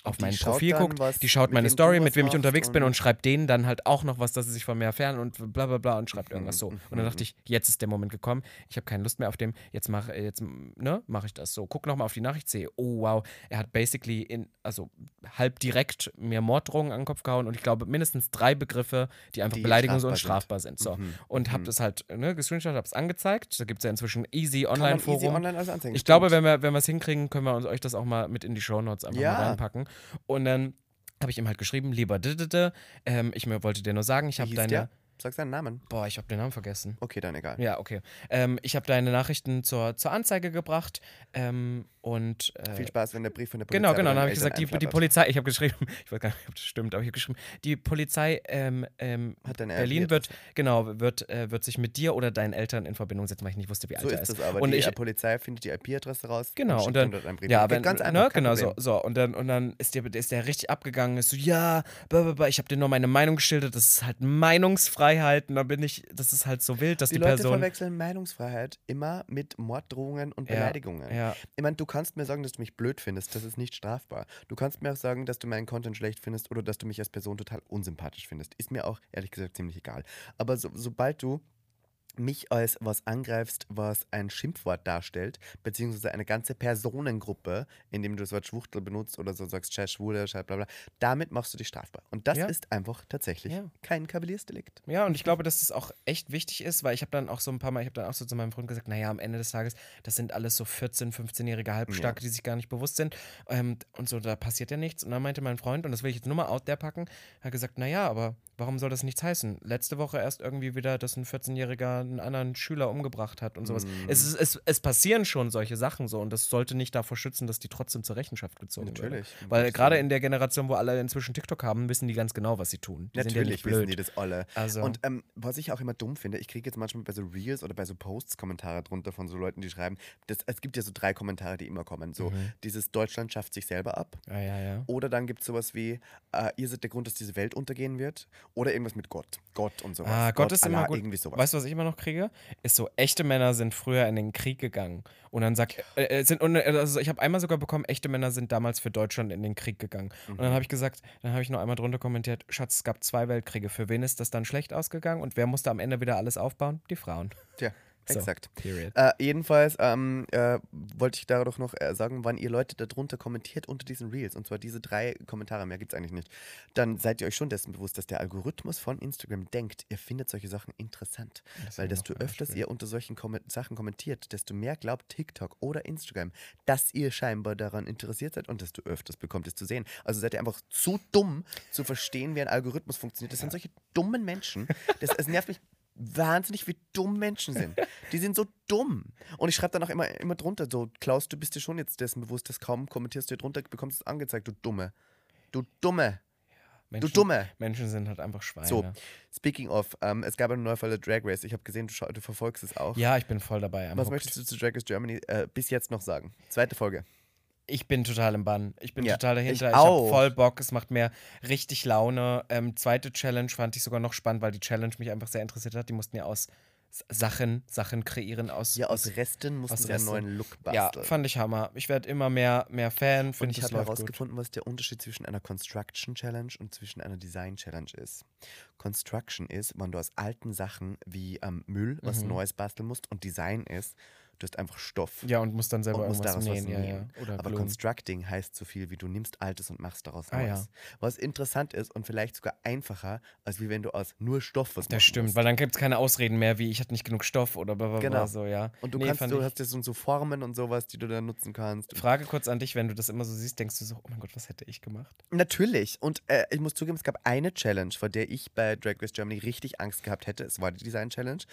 S1: auf mein Profil guckt,
S2: was-
S1: die schaut meine Story, mit wem ich unterwegs bin
S2: und-
S1: und schreibt denen dann halt auch noch was, dass sie sich von mir entfernen und bla bla bla und schreibt
S2: Mhm,
S1: irgendwas so. Und dann dachte ich, jetzt ist der Moment gekommen, ich habe keine Lust mehr auf dem, jetzt mache jetzt, ne, mach ich das so. Guck nochmal auf die Nachricht, sehe, oh wow, er hat basically in, also halb direkt mir Morddrohungen an den Kopf gehauen und ich glaube mindestens drei Begriffe, die einfach
S2: Die strafbar
S1: und
S2: sind.
S1: strafbar sind. So.
S2: Mhm,
S1: Und habe
S2: mhm.
S1: das halt ne, gescreenshot, habe es angezeigt. Da gibt es ja inzwischen easy
S2: man easy
S1: Online-Forum.
S2: online als anzeigen.
S1: Ich glaube,
S2: stimmt.
S1: wenn wir wenn wir es hinkriegen, können wir uns euch das auch mal mit in die Shownotes einfach
S2: Ja.
S1: mal reinpacken. Und dann habe ich ihm halt geschrieben, lieber Didede, ähm, ich mir wollte dir nur sagen, ich habe deine.
S2: der? Sag seinen Namen.
S1: Boah, ich habe den Namen vergessen.
S2: Okay, dann egal.
S1: Ja, okay. Ähm, ich habe deine Nachrichten zur, zur Anzeige gebracht ähm, und äh,
S2: Viel Spaß, wenn der Brief von der Polizei
S1: Genau, genau. Dann habe ich gesagt, die, die. Polizei, ich habe geschrieben, ich weiß gar nicht, ob das stimmt, aber ich habe geschrieben, die Polizei ähm, ähm,
S2: Hat deine
S1: Berlin wird, genau, wird, äh, wird sich mit dir oder deinen Eltern in Verbindung setzen, weil ich nicht wusste, wie alt
S2: So
S1: er
S2: ist
S1: ist.
S2: es aber.
S1: Und
S2: die
S1: ich-
S2: Polizei findet die IP-Adresse raus.
S1: Genau,
S2: schickt
S1: und dann-
S2: Brief.
S1: Ja, wenn,
S2: ganz einfach.
S1: ne, genau, so, so. Und dann, und dann ist, der, ist der richtig abgegangen, ist so, ja, ich habe dir nur meine Meinung geschildert, das ist halt meinungsfrei Und dann bin ich, das ist halt so wild, dass
S2: Die,
S1: die,
S2: Leute
S1: Person.
S2: verwechseln Meinungsfreiheit immer mit Morddrohungen und
S1: Ja,
S2: Beleidigungen.
S1: ja.
S2: Ich meine, du kannst mir sagen, dass du mich blöd findest, das ist nicht strafbar. Du kannst mir auch sagen, dass du meinen Content schlecht findest oder dass du mich als Person total unsympathisch findest. Ist mir auch ehrlich gesagt ziemlich egal. Aber so, sobald du mich als was angreifst, was ein Schimpfwort darstellt, beziehungsweise eine ganze Personengruppe, indem du das Wort Schwuchtel benutzt oder so sagst, scheiß Schwule, scheiß bla bla, damit machst du dich strafbar. Und das
S1: Ja.
S2: ist einfach tatsächlich
S1: Ja.
S2: kein Kavaliersdelikt.
S1: Ja, und ich glaube, dass das auch echt wichtig ist, weil ich habe dann auch so ein paar Mal, ich habe dann auch so zu meinem Freund gesagt, naja, am Ende des Tages, das sind alles so 14-, 15-jährige Halbstarke, die sich gar nicht bewusst sind. Ähm, und so, da passiert ja nichts. Und dann meinte mein Freund, und das will ich jetzt nur mal out there packen, hat gesagt, naja, aber warum soll das nichts heißen? Letzte Woche erst irgendwie wieder, dass ein 14-Jähriger einen anderen Schüler umgebracht hat und sowas.
S2: Mhm.
S1: Es, ist, es, es passieren schon solche Sachen so und das sollte nicht davor schützen, dass die trotzdem zur Rechenschaft gezogen werden.
S2: Natürlich.
S1: Weil gerade in der Generation, wo alle inzwischen TikTok haben, wissen die ganz genau, was sie tun. Die ja
S2: Natürlich
S1: nicht
S2: wissen die das alle.
S1: Also-
S2: Und ähm, was ich auch immer dumm finde, ich kriege jetzt manchmal bei so Reels oder bei so Posts Kommentare drunter von so Leuten, die schreiben, das, es gibt ja so drei Kommentare, die immer kommen. So,
S1: Mhm.
S2: dieses Deutschland schafft sich selber ab.
S1: Ja, ja, ja.
S2: Oder dann gibt es sowas wie, äh, ihr seid der Grund, dass diese Welt untergehen wird. Oder irgendwas mit Gott. Gott und sowas.
S1: Ah, Gott, ist immer
S2: Allah,
S1: gut.
S2: Irgendwie sowas.
S1: Weißt du, was ich immer noch kriege? Ist so, echte Männer sind früher in den Krieg gegangen. Und dann sagt, äh, äh, sind, und, äh, also ich habe einmal sogar bekommen, echte Männer sind damals für Deutschland in den Krieg gegangen. Und
S2: Mhm.
S1: dann habe ich gesagt, dann habe ich noch einmal drunter kommentiert, Schatz, es gab zwei Weltkriege. Für wen ist das dann schlecht ausgegangen? Und wer musste am Ende wieder alles aufbauen? Die Frauen.
S2: Tja,
S1: So,
S2: exakt.
S1: Period.
S2: Äh, jedenfalls ähm, äh, wollte ich dadurch noch äh, sagen, wann ihr Leute darunter kommentiert unter diesen Reels, und zwar diese drei Kommentare, mehr gibt es eigentlich nicht, dann seid ihr euch schon dessen bewusst, dass der Algorithmus von Instagram denkt, ihr findet solche Sachen interessant.
S1: Das
S2: Weil desto öfters ihr unter solchen Kommen Sachen kommentiert, desto mehr glaubt TikTok oder Instagram, dass ihr scheinbar daran interessiert seid und desto öfters bekommt es zu sehen. Also seid ihr einfach zu dumm zu verstehen, wie ein Algorithmus funktioniert. Das sind solche dummen Menschen. Das, es nervt mich wahnsinnig, wie dumm Menschen sind. Die sind so dumm. Und ich schreibe dann auch immer, immer drunter so, Klaus, du bist dir schon jetzt dessen bewusst, dass kaum kommentierst du hier drunter, bekommst es angezeigt, du Dumme. Du Dumme.
S1: Menschen,
S2: Du Dumme.
S1: Menschen sind halt einfach Schweine.
S2: So, speaking of, ähm, es gab eine neue Folge Drag Race. Ich habe gesehen, du, du verfolgst es auch.
S1: Ja, ich bin voll dabei.
S2: Was
S1: hooked.
S2: möchtest du zu Drag Race Germany äh, bis jetzt noch sagen? Zweite Folge.
S1: Ich bin total im Bann. Ich bin
S2: Ja,
S1: total dahinter.
S2: ich
S1: Ich, habe voll Bock. Es macht mir richtig Laune. Ähm, zweite Challenge fand ich sogar noch spannend, weil die Challenge mich einfach sehr interessiert hat. Die mussten ja aus Sachen, Sachen kreieren aus.
S2: Ja, aus Resten mussten
S1: aus
S2: sie einen
S1: Resten.
S2: neuen Look
S1: ja,
S2: basteln.
S1: fand ich Hammer. Ich werde immer mehr, mehr Fan.
S2: und ich habe
S1: gut.
S2: herausgefunden, was der Unterschied zwischen einer Construction Challenge und zwischen einer Design Challenge ist. Construction ist, wenn du aus alten Sachen wie ähm, Müll was
S1: Mhm.
S2: Neues basteln musst und Design ist, du hast einfach Stoff.
S1: Ja, und muss dann selber
S2: und musst
S1: irgendwas
S2: daraus
S1: nähen.
S2: was
S1: Ja, ja.
S2: nähen.
S1: Oder
S2: Aber
S1: Blumen.
S2: Constructing heißt so viel wie du nimmst Altes und machst daraus
S1: Ah,
S2: Neues.
S1: ja.
S2: Was interessant ist und vielleicht sogar einfacher, als wie wenn du aus nur Stoff was
S1: Das
S2: machen
S1: stimmt,
S2: musst.
S1: weil dann gibt es keine Ausreden mehr, wie ich hatte nicht genug Stoff oder bla, bla, bla,
S2: Genau.
S1: so, ja.
S2: Und du
S1: Nee,
S2: kannst, du hast ja so, so Formen und sowas, die du dann nutzen kannst.
S1: Frage kurz an dich, wenn du das immer so siehst, denkst du so, oh mein Gott, was hätte ich gemacht?
S2: Natürlich. Und äh, ich muss zugeben, es gab eine Challenge, vor der ich bei Drag Race Germany richtig Angst gehabt hätte. Es war die Design Challenge.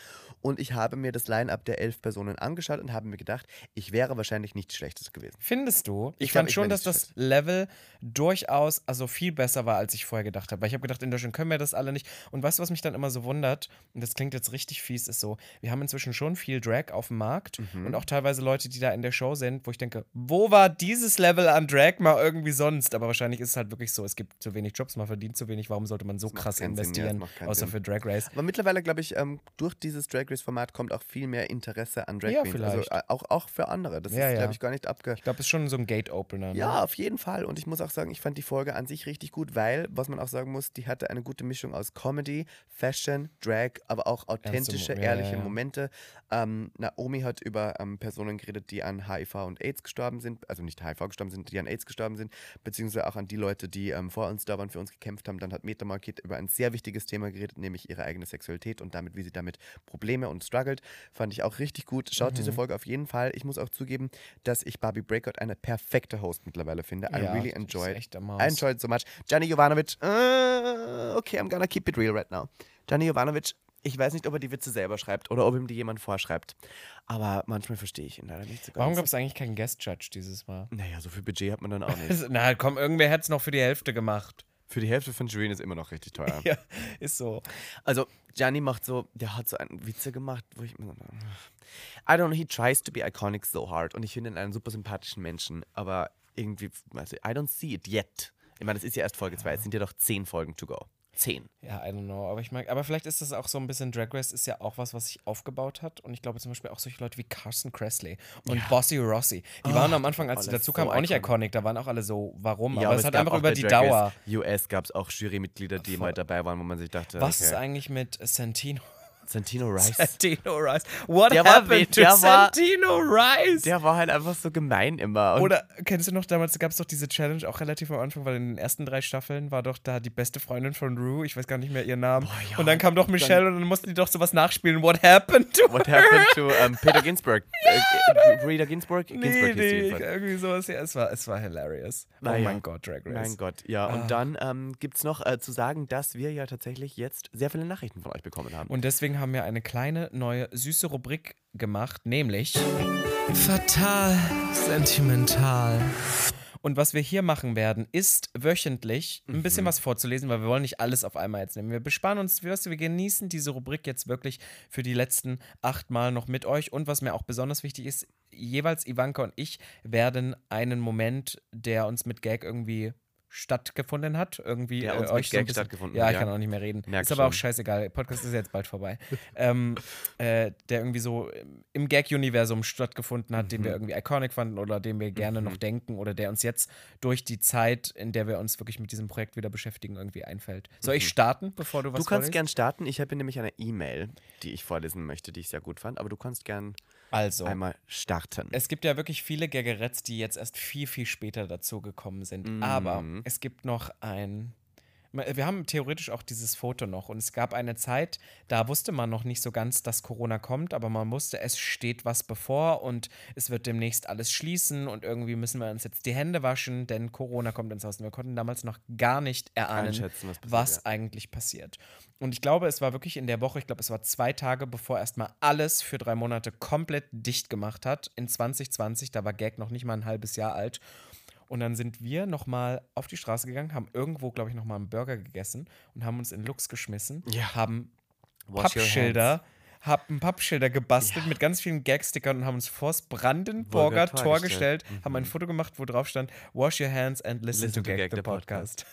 S2: Und ich habe mir das Line-Up der elf Personen angeschaut und habe mir gedacht, ich wäre wahrscheinlich nicht schlechtes gewesen.
S1: Findest du? Ich,
S2: Ich
S1: fand schon, dass das Level durchaus also viel besser war, als ich vorher gedacht habe. Weil ich habe gedacht, in Deutschland können wir das alle nicht. Und weißt du, was mich dann immer so wundert? Und das klingt jetzt richtig fies, ist so, wir haben inzwischen schon viel Drag auf dem Markt
S2: Mhm.
S1: und auch teilweise Leute, die da in der Show sind, wo ich denke, wo war dieses Level an Drag mal irgendwie sonst? Aber wahrscheinlich ist es halt wirklich so, es gibt zu wenig Jobs, man verdient zu wenig, warum sollte man so krass
S2: keinen Sinn, ja,
S1: investieren, außer
S2: Sinn.
S1: für Drag Race?
S2: Aber mittlerweile, glaube ich, ähm, durch dieses Drag Race-Format kommt auch viel mehr Interesse an Drag
S1: Ja,
S2: Queens. Also
S1: vielleicht.
S2: äh, auch, auch für andere. Das
S1: Ja,
S2: ist,
S1: ja.
S2: glaube ich, gar nicht abge...
S1: Ich glaube, es ist schon so ein Gate-Opener. Ne?
S2: Ja, auf jeden Fall. Und ich muss auch sagen, ich fand die Folge an sich richtig gut, weil, was man auch sagen muss, die hatte eine gute Mischung aus Comedy, Fashion, Drag, aber auch authentische,
S1: ja,
S2: ehrliche
S1: ja.
S2: Momente. Ähm, Naomi hat über ähm, Personen geredet, die an HIV und AIDS gestorben sind, also nicht HIV gestorben sind, die an AIDS gestorben sind, beziehungsweise auch an die Leute, die ähm, vor uns da waren, für uns gekämpft haben. Dann hat Meta Market über ein sehr wichtiges Thema geredet, nämlich ihre eigene Sexualität und damit, wie sie damit Probleme und struggelt. Fand ich auch richtig gut. Schaut diese
S1: Mhm.
S2: Folge auf jeden Fall. Ich muss auch zugeben, dass ich Barbie Breakout eine perfekte Host mittlerweile finde. I
S1: Ja,
S2: really enjoyed.
S1: am Maus.
S2: I enjoyed so much. Gianni Jovanovic, äh, okay, I'm gonna keep it real right now. Gianni Jovanovic, ich weiß nicht, ob er die Witze selber schreibt oder ob ihm die jemand vorschreibt. Aber manchmal verstehe ich ihn leider nicht so ganz.
S1: Warum gab es eigentlich keinen Guest-Judge dieses Mal?
S2: Naja, so viel Budget hat man dann auch nicht.
S1: Na komm, irgendwer hätte es noch für die Hälfte gemacht.
S2: Für die Hälfte von Julian ist immer noch richtig teuer.
S1: Ja, ist so.
S2: Also, Gianni macht so, der hat so einen Witze gemacht, wo ich so, I don't know, he tries to be iconic so hard. Und ich finde ihn einen super sympathischen Menschen, aber irgendwie, also, I don't see it yet. Ich meine, das ist ja erst Folge 2, es sind ja doch zehn Folgen to go. 10.
S1: Ja, I don't know. Aber ich mag, aber vielleicht ist das auch so ein bisschen Drag Race ist ja auch was, was sich aufgebaut hat. Und ich glaube zum Beispiel auch solche Leute wie Carson Kressley und
S2: Ja.
S1: Bossy Rossi. Die
S2: Oh,
S1: waren am Anfang, als sie dazu kamen, auch nicht
S2: iconic.
S1: Da waren auch alle so, warum?
S2: Ja,
S1: aber es hat einfach über die Dauer.
S2: US gab es auch Jurymitglieder, die mal dabei waren, wo man sich dachte,
S1: Was
S2: okay.
S1: ist eigentlich mit Santino?
S2: Santino Rice.
S1: Santino Rice. What
S2: Der war
S1: happened
S2: we-
S1: to
S2: der war-
S1: Santino Rice?
S2: Der war halt einfach so gemein immer. Und
S1: Oder kennst du noch, damals gab es doch diese Challenge auch relativ am Anfang, weil in den ersten drei Staffeln war doch da die beste Freundin von Rue, ich weiß gar nicht mehr ihren Namen.
S2: ja,
S1: und dann kam doch Michelle und dann mussten die doch sowas nachspielen. What happened to
S2: What
S1: her?
S2: happened to ähm, Peter Ginsburg? Äh, äh, Rita Ginsburg?
S1: Nee,
S2: Ginsburg
S1: nee, irgendwie sowas. Ja, es war, es war hilarious. Oh
S2: Naja.
S1: mein Gott, Drag Race.
S2: Mein Gott, ja.
S1: Ah.
S2: Und dann ähm, gibt es noch äh, zu sagen, dass wir ja tatsächlich jetzt sehr viele Nachrichten von euch bekommen haben.
S1: Und deswegen haben wir eine kleine, neue, süße Rubrik gemacht, nämlich Fatal Sentimental. Und was wir hier machen werden, ist wöchentlich ein bisschen was vorzulesen, weil wir wollen nicht alles auf einmal jetzt nehmen. Wir besparen uns, du, wir genießen diese Rubrik jetzt wirklich für die letzten acht Mal noch mit euch. Und was mir auch besonders wichtig ist, jeweils Ivanka und ich werden einen Moment, der uns mit Gag irgendwie stattgefunden hat, irgendwie
S2: Der
S1: äh,
S2: uns mit
S1: euch so ein bisschen-
S2: stattgefunden
S1: ja,
S2: hat,
S1: ich
S2: ja.
S1: kann auch nicht mehr reden.
S2: Merk
S1: ist aber auch
S2: schon.
S1: scheißegal. Podcast ist jetzt bald vorbei. ähm, äh, der irgendwie so im Gag-Universum stattgefunden hat, den wir irgendwie iconic fanden oder den wir gerne
S2: Mhm.
S1: noch denken oder der uns jetzt durch die Zeit, in der wir uns wirklich mit diesem Projekt wieder beschäftigen, irgendwie einfällt. Soll ich starten, bevor du was
S2: Mhm. du kannst
S1: vorliest?
S2: gern starten. Ich habe nämlich eine E-Mail, die ich vorlesen möchte, die ich sehr gut fand. Aber du kannst gern
S1: Also.
S2: einmal starten.
S1: Es gibt ja wirklich viele Gaggerettes, die jetzt erst viel, viel später dazugekommen sind.
S2: Mhm.
S1: Aber es gibt noch ein. Wir haben theoretisch auch dieses Foto noch. Und es gab eine Zeit, da wusste man noch nicht so ganz, dass Corona kommt, aber man wusste, es steht was bevor und es wird demnächst alles schließen und irgendwie müssen wir uns jetzt die Hände waschen, denn Corona kommt ins Haus. Und wir konnten damals noch gar nicht erahnen,
S2: was passiert,
S1: was
S2: ja.
S1: eigentlich passiert. Und ich glaube, es war wirklich in der Woche, ich glaube, es war zwei Tage, bevor erstmal alles für drei Monate komplett dicht gemacht hat. In 2020, da war Gag noch nicht mal ein halbes Jahr alt. Und dann sind wir nochmal auf die Straße gegangen, haben irgendwo, glaube ich, nochmal einen Burger gegessen und haben uns in Lux geschmissen,
S2: Ja.
S1: haben
S2: Wash
S1: Pappschilder, haben Pappschilder gebastelt
S2: Ja.
S1: mit ganz vielen Gagstickern und haben uns vors Brandenburger
S2: Burger Tor
S1: Tor
S2: gestellt.
S1: gestellt, haben ein Foto gemacht, wo drauf stand, Wash your hands and listen, to, Gag, the, podcast.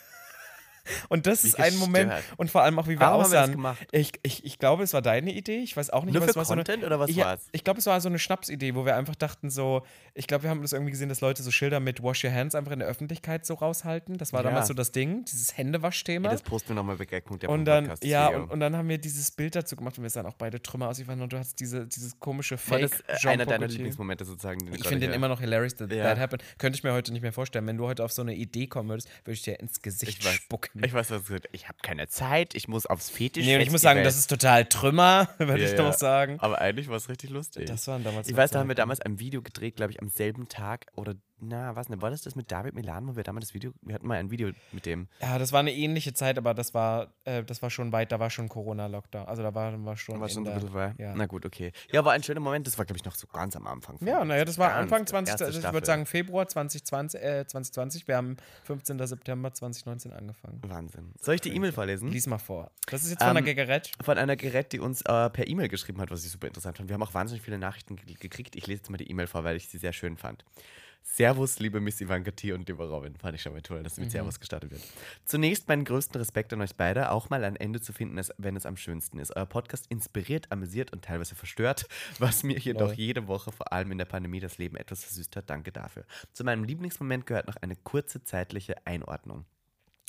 S1: Und das
S2: Wie
S1: ist ein Moment, und vor allem auch, wie wir
S2: Warum haben wir das
S1: aussahen.
S2: gemacht?
S1: Ich, ich, ich glaube, es war deine Idee. Ich weiß auch nicht,
S2: Nur
S1: aber
S2: für
S1: war so eine,
S2: Content oder was
S1: ja,
S2: war's?
S1: Ich glaube, es war so eine Schnapsidee, wo wir einfach dachten, so, ich glaube, wir haben das irgendwie gesehen, dass Leute so Schilder mit Wash Your Hands einfach in der Öffentlichkeit so raushalten. Das war
S2: Ja.
S1: damals so das Ding, dieses Händewaschthema.
S2: Ja, das posten wir nochmal bei Gag.der
S1: und dann,
S2: Podcast.
S1: ja, und, und dann haben wir dieses Bild dazu gemacht und wir sahen auch beide Trümmer aus. Ivan, und du hast diese, dieses komische
S2: War
S1: Fake
S2: das äh,
S1: Jean
S2: einer deiner. Lieblingsmomente sozusagen?
S1: Ich finde den
S2: hier-
S1: immer noch hilarious, that,
S2: Ja.
S1: that happened. Könnte ich mir heute nicht mehr vorstellen. Wenn du heute auf so eine Idee kommen würdest, würde ich dir ins Gesicht
S2: Ich
S1: spucken.
S2: Ich weiß, was gesagt. Ich habe keine Zeit, ich muss aufs Fetisch.
S1: nee, und ich muss sagen, das ist total Trümmer, würde
S2: Ja,
S1: ich
S2: ja.
S1: doch sagen.
S2: Aber eigentlich war es richtig lustig.
S1: Das waren damals
S2: ich
S1: noch
S2: weiß, da haben wir damals ein Video gedreht, glaube ich, am selben Tag oder, na, was denn, war das das mit David Milan, wo wir damals das Video, wir hatten mal ein Video mit dem.
S1: Ja, das war eine ähnliche Zeit, aber das war, äh, das war schon weit, da war schon Corona-Lockdown. Also da war, war schon.
S2: war schon
S1: der,
S2: ein bisschen war.
S1: ja.
S2: Na gut, okay. Ja, war ein schöner Moment, das war, glaube ich, noch so ganz am Anfang.
S1: Ja, naja, das war Anfang 20,
S2: erste
S1: also ich würde sagen Februar 2020, äh, 2020. Wir haben 15. September 2019 angefangen.
S2: Wahnsinn. Soll ich die E-Mail vorlesen?
S1: Lies mal vor. Das ist jetzt von
S2: Ähm,
S1: Gagarette.
S2: Von einer Gerät, die uns äh, per E-Mail geschrieben hat, was ich super interessant fand. Wir haben auch wahnsinnig viele Nachrichten ge- gekriegt. Ich lese jetzt mal die E-Mail vor, weil ich sie sehr schön fand. Servus, liebe Miss Ivanka T. und liebe Robin. Fand ich schon mal toll, dass mit Servus gestartet wird. Zunächst meinen größten Respekt an euch beide, auch mal ein Ende zu finden, wenn es am schönsten ist. Euer Podcast inspiriert, amüsiert und teilweise verstört, was mir jedoch jede Woche, vor allem in der Pandemie, das Leben etwas versüßt hat. Danke dafür. Zu meinem Lieblingsmoment gehört noch eine kurze zeitliche Einordnung.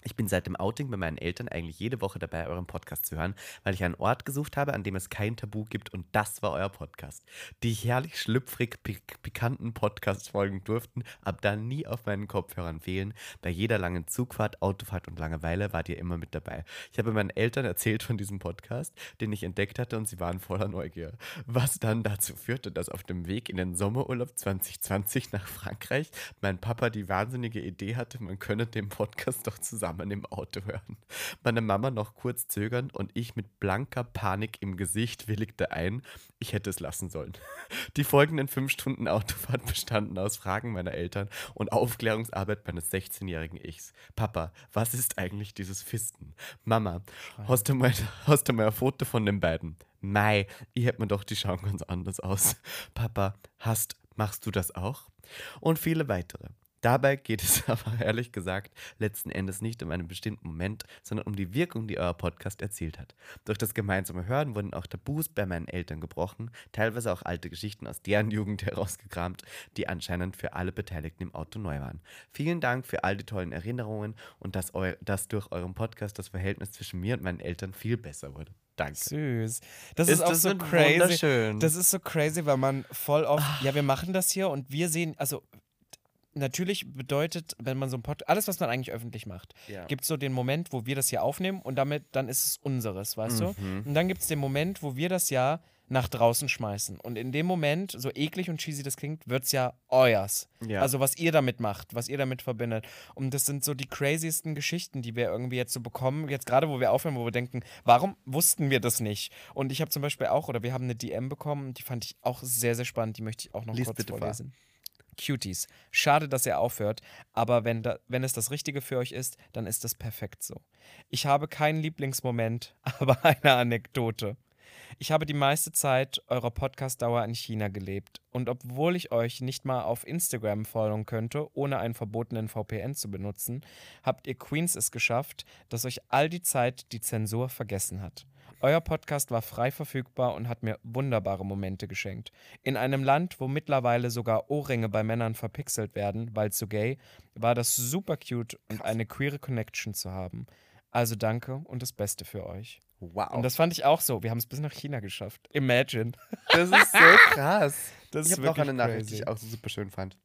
S2: Ich bin seit dem Outing bei meinen Eltern eigentlich jede Woche dabei, euren Podcast zu hören, weil ich einen Ort gesucht habe, an dem es kein Tabu gibt und das war euer Podcast. Die herrlich schlüpfrig pik pikanten Podcast-Folgen durften ab dann nie auf meinen Kopfhörern fehlen. Bei jeder langen Zugfahrt, Autofahrt und Langeweile wart ihr immer mit dabei. Ich habe meinen Eltern erzählt von diesem Podcast, den ich entdeckt hatte und sie waren voller Neugier. Was dann dazu führte, dass auf dem Weg in den Sommerurlaub 2020 nach Frankreich mein Papa die wahnsinnige Idee hatte, man könne den Podcast doch zusammen im Auto hören. Meine Mama noch kurz zögernd und ich mit blanker Panik im Gesicht willigte ein, ich hätte es lassen sollen. Die folgenden fünf Stunden Autofahrt bestanden aus Fragen meiner Eltern und Aufklärungsarbeit meines 16-jährigen Ichs. Papa, was ist eigentlich dieses Fisten? Mama, hast du, mal, hast du mal ein Foto von den beiden? Mei, ich hätte mir doch, die schauen ganz anders aus. Papa, hast, machst du das auch? Und viele weitere. Dabei geht es aber ehrlich gesagt letzten Endes nicht um einen bestimmten Moment, sondern um die Wirkung, die euer Podcast erzielt hat. Durch das gemeinsame Hören wurden auch Tabus bei meinen Eltern gebrochen, teilweise auch alte Geschichten aus deren Jugend herausgekramt, die anscheinend für alle Beteiligten im Auto neu waren. Vielen Dank für all die tollen Erinnerungen und dass, eu dass durch euren Podcast das Verhältnis zwischen mir und meinen Eltern viel besser wurde. Danke.
S1: Süß. Das ist,
S2: Ist
S1: auch
S2: das
S1: so crazy. Das ist so crazy, weil man voll oft, ja, wir machen das hier und wir sehen, also natürlich bedeutet, wenn man so ein Podcast, alles, was man eigentlich öffentlich macht,
S2: Ja.
S1: gibt es so den Moment, wo wir das hier aufnehmen und damit, dann ist es unseres, weißt du? Und dann gibt es den Moment, wo wir das ja nach draußen schmeißen. Und in dem Moment, so eklig und cheesy das klingt, wird es ja euers.
S2: Ja.
S1: Also was ihr damit macht, was ihr damit verbindet. Und das sind so die craziesten Geschichten, die wir irgendwie jetzt so bekommen. Jetzt gerade, wo wir aufhören, wo wir denken, warum wussten wir das nicht? Und ich habe zum Beispiel auch, oder wir haben eine DM bekommen, die fand ich auch sehr, sehr spannend. Die möchte ich auch noch
S2: Lies
S1: kurz
S2: bitte vor.
S1: Cuties. Schade, dass er aufhört, aber wenn, da, wenn es das Richtige für euch ist, dann ist das perfekt so. Ich habe keinen Lieblingsmoment, aber eine Anekdote. Ich habe die meiste Zeit eurer Podcast-Dauer in China gelebt und obwohl ich euch nicht mal auf Instagram folgen könnte, ohne einen verbotenen VPN zu benutzen, habt ihr Queens es geschafft, dass euch all die Zeit die Zensur vergessen hat. Euer Podcast war frei verfügbar und hat mir wunderbare Momente geschenkt. In einem Land, wo mittlerweile sogar Ohrringe bei Männern verpixelt werden, weil zu gay, war das super cute und eine queere Connection zu haben. Also danke und das Beste für euch.
S2: Wow.
S1: Und das fand ich auch so. Wir haben es bis nach China geschafft. Imagine.
S2: Das ist so krass.
S1: Das
S2: ich
S1: ist
S2: habe noch
S1: wirklich
S2: eine Nachricht,
S1: crazy.
S2: die ich auch so super schön fand.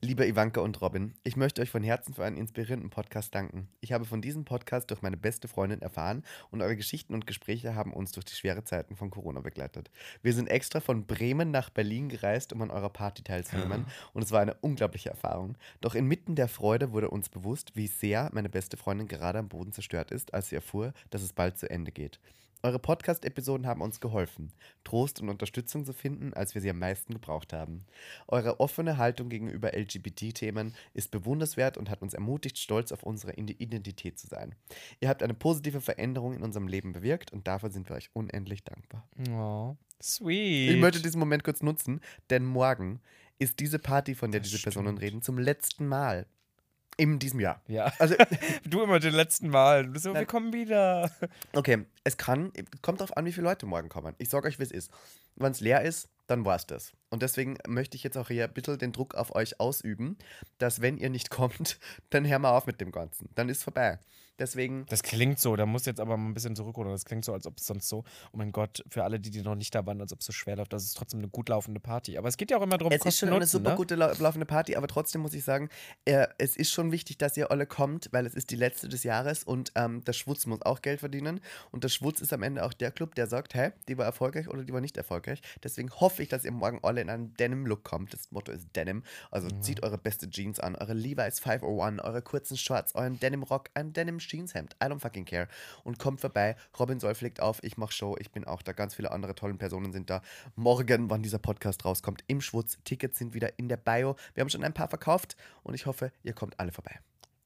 S2: Liebe Ivanka und Robin, ich möchte euch von Herzen für einen inspirierenden Podcast danken. Ich habe von diesem Podcast durch meine beste Freundin erfahren und eure Geschichten und Gespräche haben uns durch die schwere Zeiten von Corona begleitet. Wir sind extra von Bremen nach Berlin gereist, um an eurer Party teilzunehmen und es war eine unglaubliche Erfahrung. Doch inmitten der Freude wurde uns bewusst, wie sehr meine beste Freundin gerade am Boden zerstört ist, als sie erfuhr, dass es bald zu Ende geht. Eure Podcast-Episoden haben uns geholfen, Trost und Unterstützung zu finden, als wir sie am meisten gebraucht haben. Eure offene Haltung gegenüber LGBT-Themen ist bewunderswert und hat uns ermutigt, stolz auf unsere Identität zu sein. Ihr habt eine positive Veränderung in unserem Leben bewirkt und dafür sind wir euch unendlich dankbar.
S1: Oh, sweet.
S2: Ich möchte diesen Moment kurz nutzen, denn morgen ist diese Party, von der
S1: Das
S2: diese Personen
S1: stimmt.
S2: reden, zum letzten Mal in diesem Jahr.
S1: ja.
S2: Also,
S1: Du immer den letzten Mal. Du so,
S2: Nein.
S1: wir kommen wieder.
S2: Okay, es kann, kommt darauf an, wie viele Leute morgen kommen. Ich sage euch, wie es ist. Wenn es leer ist, dann war es das. Und deswegen möchte ich jetzt auch hier ein bisschen den Druck auf euch ausüben, dass wenn ihr nicht kommt, dann hör mal auf mit dem Ganzen. Dann ist vorbei. Deswegen,
S1: Das klingt so, da muss jetzt aber mal ein bisschen zurückrudern. Das klingt so, als ob es sonst so, oh mein Gott, für alle, die, die noch nicht da waren, als ob es so schwer läuft. Das ist trotzdem eine gut laufende Party. Aber es geht ja auch immer darum,
S2: es ist schon eine
S1: Kosten-Nutzen,
S2: super
S1: ne?
S2: gute lau laufende Party, aber trotzdem muss ich sagen, äh, es ist schon wichtig, dass ihr alle kommt, weil es ist die letzte des Jahres und ähm, der Schwutz muss auch Geld verdienen. Und der Schwutz ist am Ende auch der Club, der sagt, hey, die war erfolgreich oder die war nicht erfolgreich. Deswegen hoffe ich, dass ihr morgen alle in einem Denim-Look kommt. Das Motto ist Denim. Also
S1: Mhm.
S2: zieht eure beste Jeans an, eure Levi's 501, eure kurzen Shorts, euren Denim-Rock, ein Denim-Jeanshemd. I don't fucking care. Und kommt vorbei. Robin Solf legt auf, ich mache Show, ich bin auch da. Ganz viele andere tolle Personen sind da. Morgen, wann dieser Podcast rauskommt, im Schwutz. Tickets sind wieder in der Bio. Wir haben schon ein paar verkauft und ich hoffe, ihr kommt alle vorbei.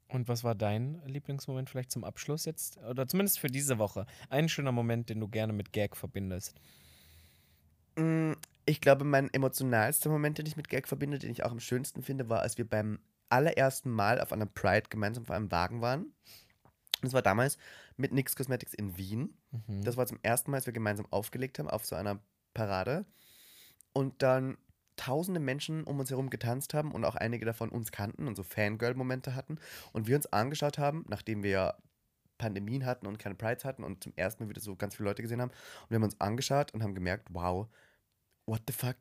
S1: Und was war dein Lieblingsmoment vielleicht zum Abschluss jetzt? Oder zumindest für diese Woche? Ein schöner Moment, den du gerne mit Gag verbindest.
S2: Mm, Ich glaube, mein emotionalster Moment, den ich mit Gag verbinde, den ich auch am schönsten finde, war, als wir beim allerersten Mal auf einer Pride gemeinsam auf einem Wagen waren. Das war damals mit NYX Cosmetics in Wien.
S1: Mhm.
S2: Das war zum ersten Mal, als wir gemeinsam aufgelegt haben auf so einer Parade. Und dann tausende Menschen um uns herum getanzt haben und auch einige davon uns kannten und so Fangirl-Momente hatten. Und wir uns angeschaut haben, nachdem wir Pandemien hatten und keine Prides hatten und zum ersten Mal wieder so ganz viele Leute gesehen haben. Und wir haben uns angeschaut und haben gemerkt, wow, what the fuck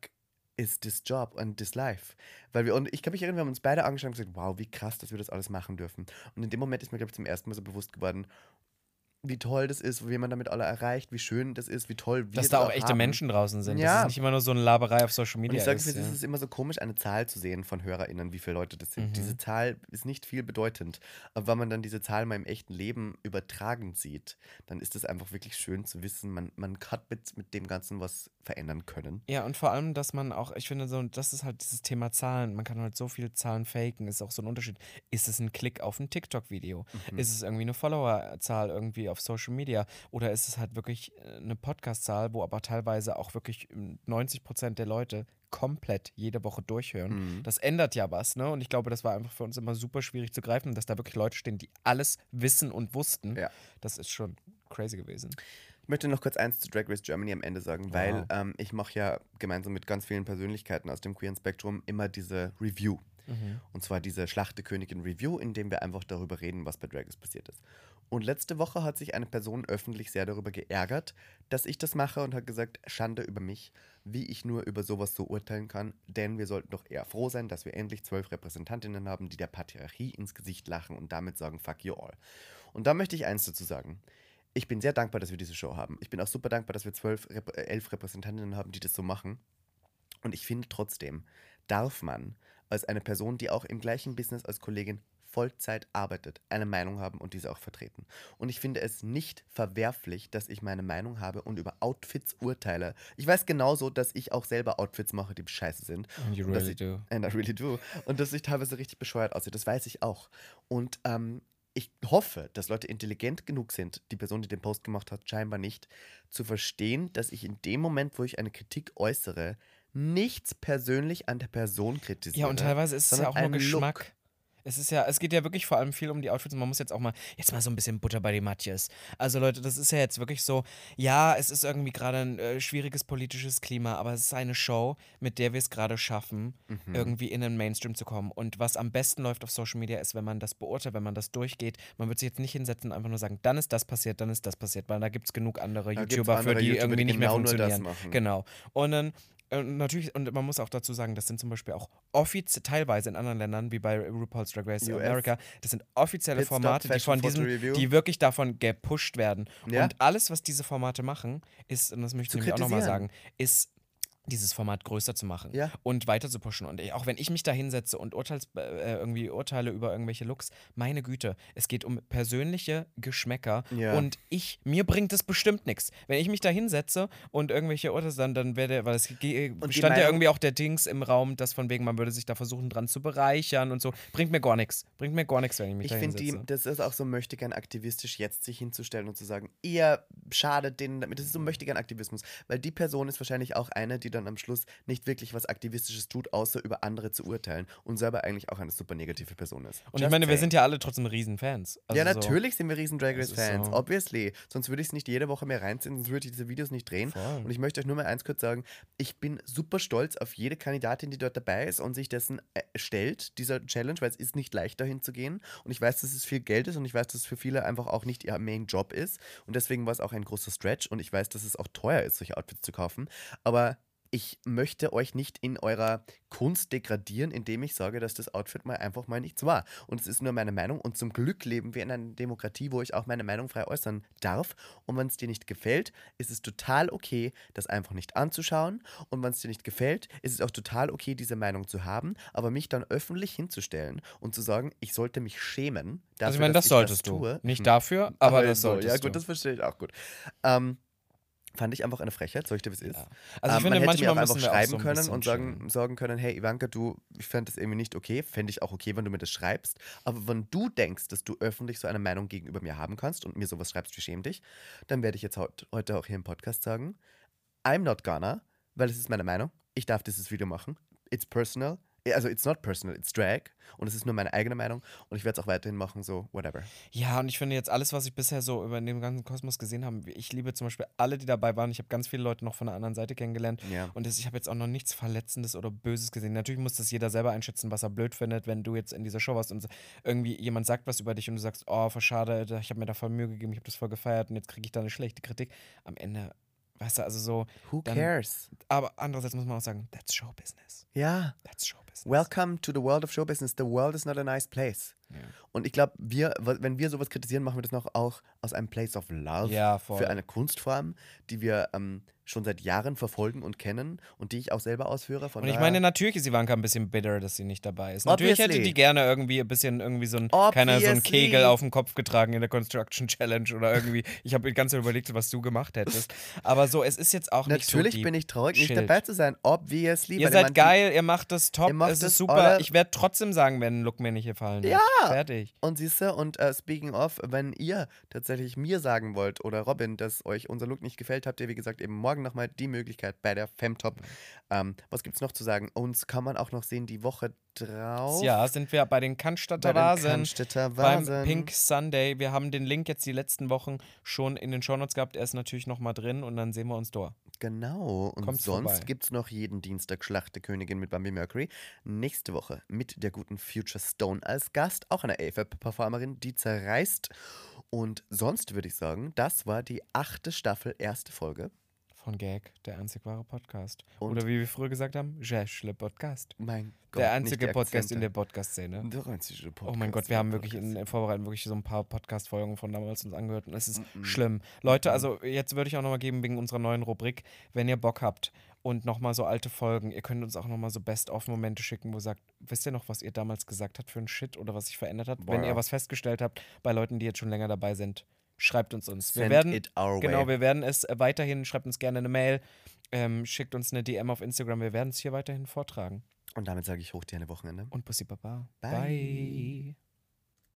S2: is this job and this life? Weil wir, und ich kann mich erinnern, wir haben uns beide angeschaut und gesagt, wow, wie krass, dass wir das alles machen dürfen. Und in dem Moment ist mir, glaube ich, zum ersten Mal so bewusst geworden, wie toll das ist, wie man damit alle erreicht, wie schön das ist, wie toll wir
S1: Dass
S2: das
S1: da auch
S2: auch
S1: echte
S2: haben.
S1: Menschen draußen sind. Dass
S2: Ja.
S1: es nicht immer nur so eine Laberei auf Social
S2: Und
S1: Media
S2: ich sage,
S1: ist.
S2: es
S1: ja.
S2: ist immer so komisch, eine Zahl zu sehen von HörerInnen, wie viele Leute das sind.
S1: Mhm.
S2: Diese Zahl ist nicht viel bedeutend. Aber wenn man dann diese Zahl mal im echten Leben übertragend sieht, dann ist es einfach wirklich schön zu wissen, man, man hat mit, mit dem Ganzen was verändern können.
S1: Ja, und vor allem, dass man auch, ich finde, so, das ist halt dieses Thema Zahlen. Man kann halt so viele Zahlen faken, ist auch so ein Unterschied. Ist es ein Klick auf ein TikTok-Video?
S2: Mhm.
S1: Ist es irgendwie eine Followerzahl irgendwie irgendwie auf Social Media? Oder ist es halt wirklich äh, eine Podcast-Zahl, wo aber teilweise auch wirklich 90 Prozent der Leute komplett jede Woche durchhören?
S2: Mhm.
S1: Das ändert ja was, ne? Und ich glaube, das war einfach für uns immer super schwierig zu greifen, dass da wirklich Leute stehen, die alles wissen und wussten.
S2: Ja.
S1: Das ist schon crazy gewesen.
S2: Ich möchte noch kurz eins zu Drag Race Germany am Ende sagen, weil
S1: Wow.
S2: ähm, ich mache ja gemeinsam mit ganz vielen Persönlichkeiten aus dem queeren Spektrum immer diese Review. Und zwar diese Schlachtekönigin Review, in dem wir einfach darüber reden, was bei Drag Race passiert ist. Und letzte Woche hat sich eine Person öffentlich sehr darüber geärgert, dass ich das mache und hat gesagt, Schande über mich, wie ich nur über sowas so urteilen kann, denn wir sollten doch eher froh sein, dass wir endlich zwölf Repräsentantinnen haben, die der Patriarchie ins Gesicht lachen und damit sagen, fuck you all. Und da möchte ich eins dazu sagen. Ich bin sehr dankbar, dass wir diese Show haben. Ich bin auch super dankbar, dass wir zwölf, äh, elf Repräsentantinnen haben, die das so machen. Und ich finde trotzdem, darf man als eine Person, die auch im gleichen Business als Kollegin Vollzeit arbeitet, eine Meinung haben und diese auch vertreten. Und ich finde es nicht verwerflich, dass ich meine Meinung habe und über Outfits urteile. Ich weiß genauso, dass ich auch selber Outfits mache, die scheiße sind.
S1: And you
S2: Und dass
S1: really
S2: ich,
S1: do.
S2: And I really do. Und dass ich teilweise richtig bescheuert aussehe, das weiß ich auch. Und ähm, ich hoffe, dass Leute intelligent genug sind, die Person, die den Post gemacht hat, scheinbar nicht, zu verstehen, dass ich in dem Moment, wo ich eine Kritik äußere, nichts persönlich an der Person kritisiere.
S1: Ja, und teilweise ist es ja auch nur
S2: einen Look.
S1: Geschmack. Es ist ja, es geht ja wirklich vor allem viel um die Outfits und man muss jetzt auch mal, jetzt mal so ein bisschen Butter bei die Matjes. Also Leute, das ist ja jetzt wirklich so, ja, es ist irgendwie gerade ein äh, schwieriges politisches Klima, aber es ist eine Show, mit der wir es gerade schaffen,
S2: Mhm.
S1: irgendwie in den Mainstream zu kommen. Und was am besten läuft auf Social Media ist, wenn man das beurteilt, wenn man das durchgeht. Man wird sich jetzt nicht hinsetzen und einfach nur sagen, dann ist das passiert, dann ist das passiert, weil da gibt es genug andere
S2: Da
S1: YouTuber,
S2: andere
S1: für die
S2: YouTuber,
S1: irgendwie
S2: die
S1: nicht mehr
S2: genau
S1: funktionieren. Genau. Und dann äh, natürlich, und man muss auch dazu sagen, das sind zum Beispiel auch offiziell, teilweise in anderen Ländern, wie bei RuPaul's Drag Race
S2: US.
S1: America, das sind offizielle
S2: Stop,
S1: Formate, die
S2: Fashion
S1: von diesem, die wirklich davon gepusht werden.
S2: Ja.
S1: Und alles, was diese Formate machen, ist, und das möchte ich nämlich auch nochmal sagen, ist dieses Format größer zu machen
S2: Ja.
S1: und weiter zu pushen. Und ich- auch wenn ich mich da hinsetze und urteils, äh, irgendwie urteile über irgendwelche Looks, meine Güte, es geht um persönliche Geschmäcker
S2: Ja.
S1: und ich, mir bringt es bestimmt nichts. Wenn ich mich da hinsetze und irgendwelche Urteile dann, dann werde, weil es
S2: Und die
S1: stand ja irgendwie auch der Dings im Raum, dass von wegen, man würde sich da versuchen, dran zu bereichern und so. Bringt mir gar nichts. Bringt mir gar nichts, wenn ich mich
S2: Ich
S1: da
S2: finde,
S1: hinsetze.
S2: das ist auch so möchte gern aktivistisch, jetzt sich hinzustellen und zu sagen, ihr schadet denen damit. Das ist so möchte gern Aktivismus. Weil die Person ist wahrscheinlich auch eine, die dann am Schluss nicht wirklich was Aktivistisches tut, außer über andere zu urteilen und selber eigentlich auch eine super negative Person ist.
S1: Und ich
S2: Just
S1: meine, wir
S2: saying.
S1: sind ja alle trotzdem Riesenfans. Also
S2: ja,
S1: so-
S2: natürlich sind wir riesen Drag Race Fans,
S1: so.
S2: obviously. Sonst würde ich es nicht jede Woche mehr reinziehen, sonst würde ich diese Videos nicht drehen.
S1: Voll.
S2: Und ich möchte euch nur mal eins kurz sagen: Ich bin super stolz auf jede Kandidatin, die dort dabei ist und sich dessen äh, stellt, dieser Challenge, weil es ist nicht leicht dahin zu gehen. Und ich weiß, dass es viel Geld ist und ich weiß, dass es für viele einfach auch nicht ihr Main Job ist. Und deswegen war es auch ein großer Stretch und ich weiß, dass es auch teuer ist, solche Outfits zu kaufen. Aber ich möchte euch nicht in eurer Kunst degradieren, indem ich sage, dass das Outfit mal einfach mal nichts war. Und es ist nur meine Meinung. Und zum Glück leben wir in einer Demokratie, wo ich auch meine Meinung frei äußern darf. Und wenn es dir nicht gefällt, ist es total okay, das einfach nicht anzuschauen. Und wenn es dir nicht gefällt, ist es auch total okay, diese Meinung zu haben. Aber mich dann öffentlich hinzustellen und zu sagen, ich sollte mich schämen. Dafür,
S1: also ich meine, das solltest
S2: ich
S1: du.
S2: tue.
S1: Nicht dafür, aber das
S2: so,
S1: solltest
S2: Ja,
S1: du.
S2: gut, das verstehe ich auch gut. Ähm, fand ich einfach eine Frechheit, soll ich dir, wie es ist.
S1: Ja. Also ich
S2: Ähm,
S1: finde,
S2: man hätte mir auch einfach
S1: wir auch
S2: schreiben
S1: so ein
S2: können und sagen, sagen können, hey Ivanka, du, ich fand das irgendwie nicht okay, fände ich auch okay, wenn du mir das schreibst, aber wenn du denkst, dass du öffentlich so eine Meinung gegenüber mir haben kannst und mir sowas schreibst wie schäm dich, dann werde ich jetzt heut, heute auch hier im Podcast sagen, I'm not gonna, weil es ist meine Meinung, ich darf dieses Video machen, it's personal, also it's not personal, it's drag und es ist nur meine eigene Meinung und ich werde es auch weiterhin machen, so whatever.
S1: Ja, und ich finde jetzt alles, was ich bisher so über den ganzen Kosmos gesehen habe, ich liebe zum Beispiel alle, die dabei waren. Ich habe ganz viele Leute noch von der anderen Seite kennengelernt.
S2: Ja.
S1: Und das, ich habe jetzt auch noch nichts Verletzendes oder Böses gesehen. Natürlich muss das jeder selber einschätzen, was er blöd findet, wenn du jetzt in dieser Show warst und irgendwie jemand sagt was über dich und du sagst, oh, voll schade, ich habe mir da voll Mühe gegeben, ich habe das voll gefeiert und jetzt kriege ich da eine schlechte Kritik. Am Ende, weißt du, also so.
S2: Who
S1: Dann-
S2: cares?
S1: Aber andererseits muss man auch sagen, that's Show Business.
S2: Ja.
S1: That's Show Business.
S2: Welcome to the world of show business. The world is not a nice place.
S1: Ja.
S2: Und ich glaube, wir, wenn wir sowas kritisieren, machen wir das noch auch aus einem Place of Love
S1: Ja,
S2: für eine Kunstform, die wir ähm, schon seit Jahren verfolgen und kennen und die ich auch selber ausführe. Von
S1: Und ich meine, natürlich ist Ivanka ein bisschen bitter, dass sie nicht dabei ist. Natürlich hätte
S2: Obviously.
S1: die gerne irgendwie ein bisschen irgendwie so ein, keiner so ein
S2: Obviously.
S1: Kegel auf dem Kopf getragen in der Construction Challenge oder irgendwie. Ich habe ganze Zeit überlegt, was du gemacht hättest. Aber so, es ist jetzt auch nicht so
S2: Natürlich bin ich traurig, nicht
S1: Chillt.
S2: dabei zu sein. Obviously.
S1: Ihr seid geil, ihr macht das top,
S2: Ihr macht
S1: es
S2: das
S1: ist super. Ich werde trotzdem sagen, wenn ein Look mir nicht gefallen hat.
S2: Ja,
S1: Fertig.
S2: Und siehst du, und äh, speaking of, wenn ihr tatsächlich mir sagen wollt oder Robin, dass euch unser Look nicht gefällt, habt ihr, wie gesagt, eben morgen nochmal die Möglichkeit bei der Femtop. Ähm, was gibt's noch zu sagen? Uns kann man auch noch sehen die Woche drauf.
S1: Ja, sind wir bei den Cannstatter Vasen.
S2: Cannstatter
S1: Beim
S2: Vasen.
S1: Pink Sunday. Wir haben den Link jetzt die letzten Wochen schon in den Shownotes gehabt. Er ist natürlich nochmal drin und dann sehen wir uns dort.
S2: Genau. Und
S1: Kommt
S2: sonst gibt es noch jeden Dienstag Schlachtekönigin mit Bambi Mercury. Nächste Woche mit der guten Future Stone als Gast, auch eine AFAB-Performerin, die zerreißt. Und sonst würde ich sagen, das war die achte Staffel, erste Folge.
S1: Von Gag, der einzig wahre Podcast.
S2: Und-
S1: Oder wie wir früher gesagt haben, Jesch le Podcast.
S2: Mein Gott.
S1: der einzige Podcast in der. Podcast-Szene.
S2: Der einzige Podcast.
S1: Oh mein Gott,
S2: in
S1: wir haben wirklich in der Vorbereitung wirklich so ein paar Podcast-Folgen von damals uns angehört und es ist
S2: Mm-mm.
S1: schlimm. Leute, also jetzt würde ich auch nochmal geben wegen unserer neuen Rubrik, wenn ihr Bock habt und nochmal so alte Folgen, ihr könnt uns auch nochmal so Best-of-Momente schicken, wo ihr sagt, wisst ihr noch, was ihr damals gesagt habt für ein Shit oder was sich verändert hat?
S2: Boah,
S1: wenn
S2: ja.
S1: ihr was festgestellt habt bei Leuten, die jetzt schon länger dabei sind, schreibt uns uns. Wir
S2: Send
S1: werden,
S2: it our
S1: genau,
S2: way.
S1: wir werden es äh, weiterhin, schreibt uns gerne eine Mail, ähm, schickt uns eine DM auf Instagram, wir werden es hier weiterhin vortragen.
S2: Und damit sage ich hoch dir eine Wochenende.
S1: Und Bussi Baba.
S2: Bye.
S1: Bye.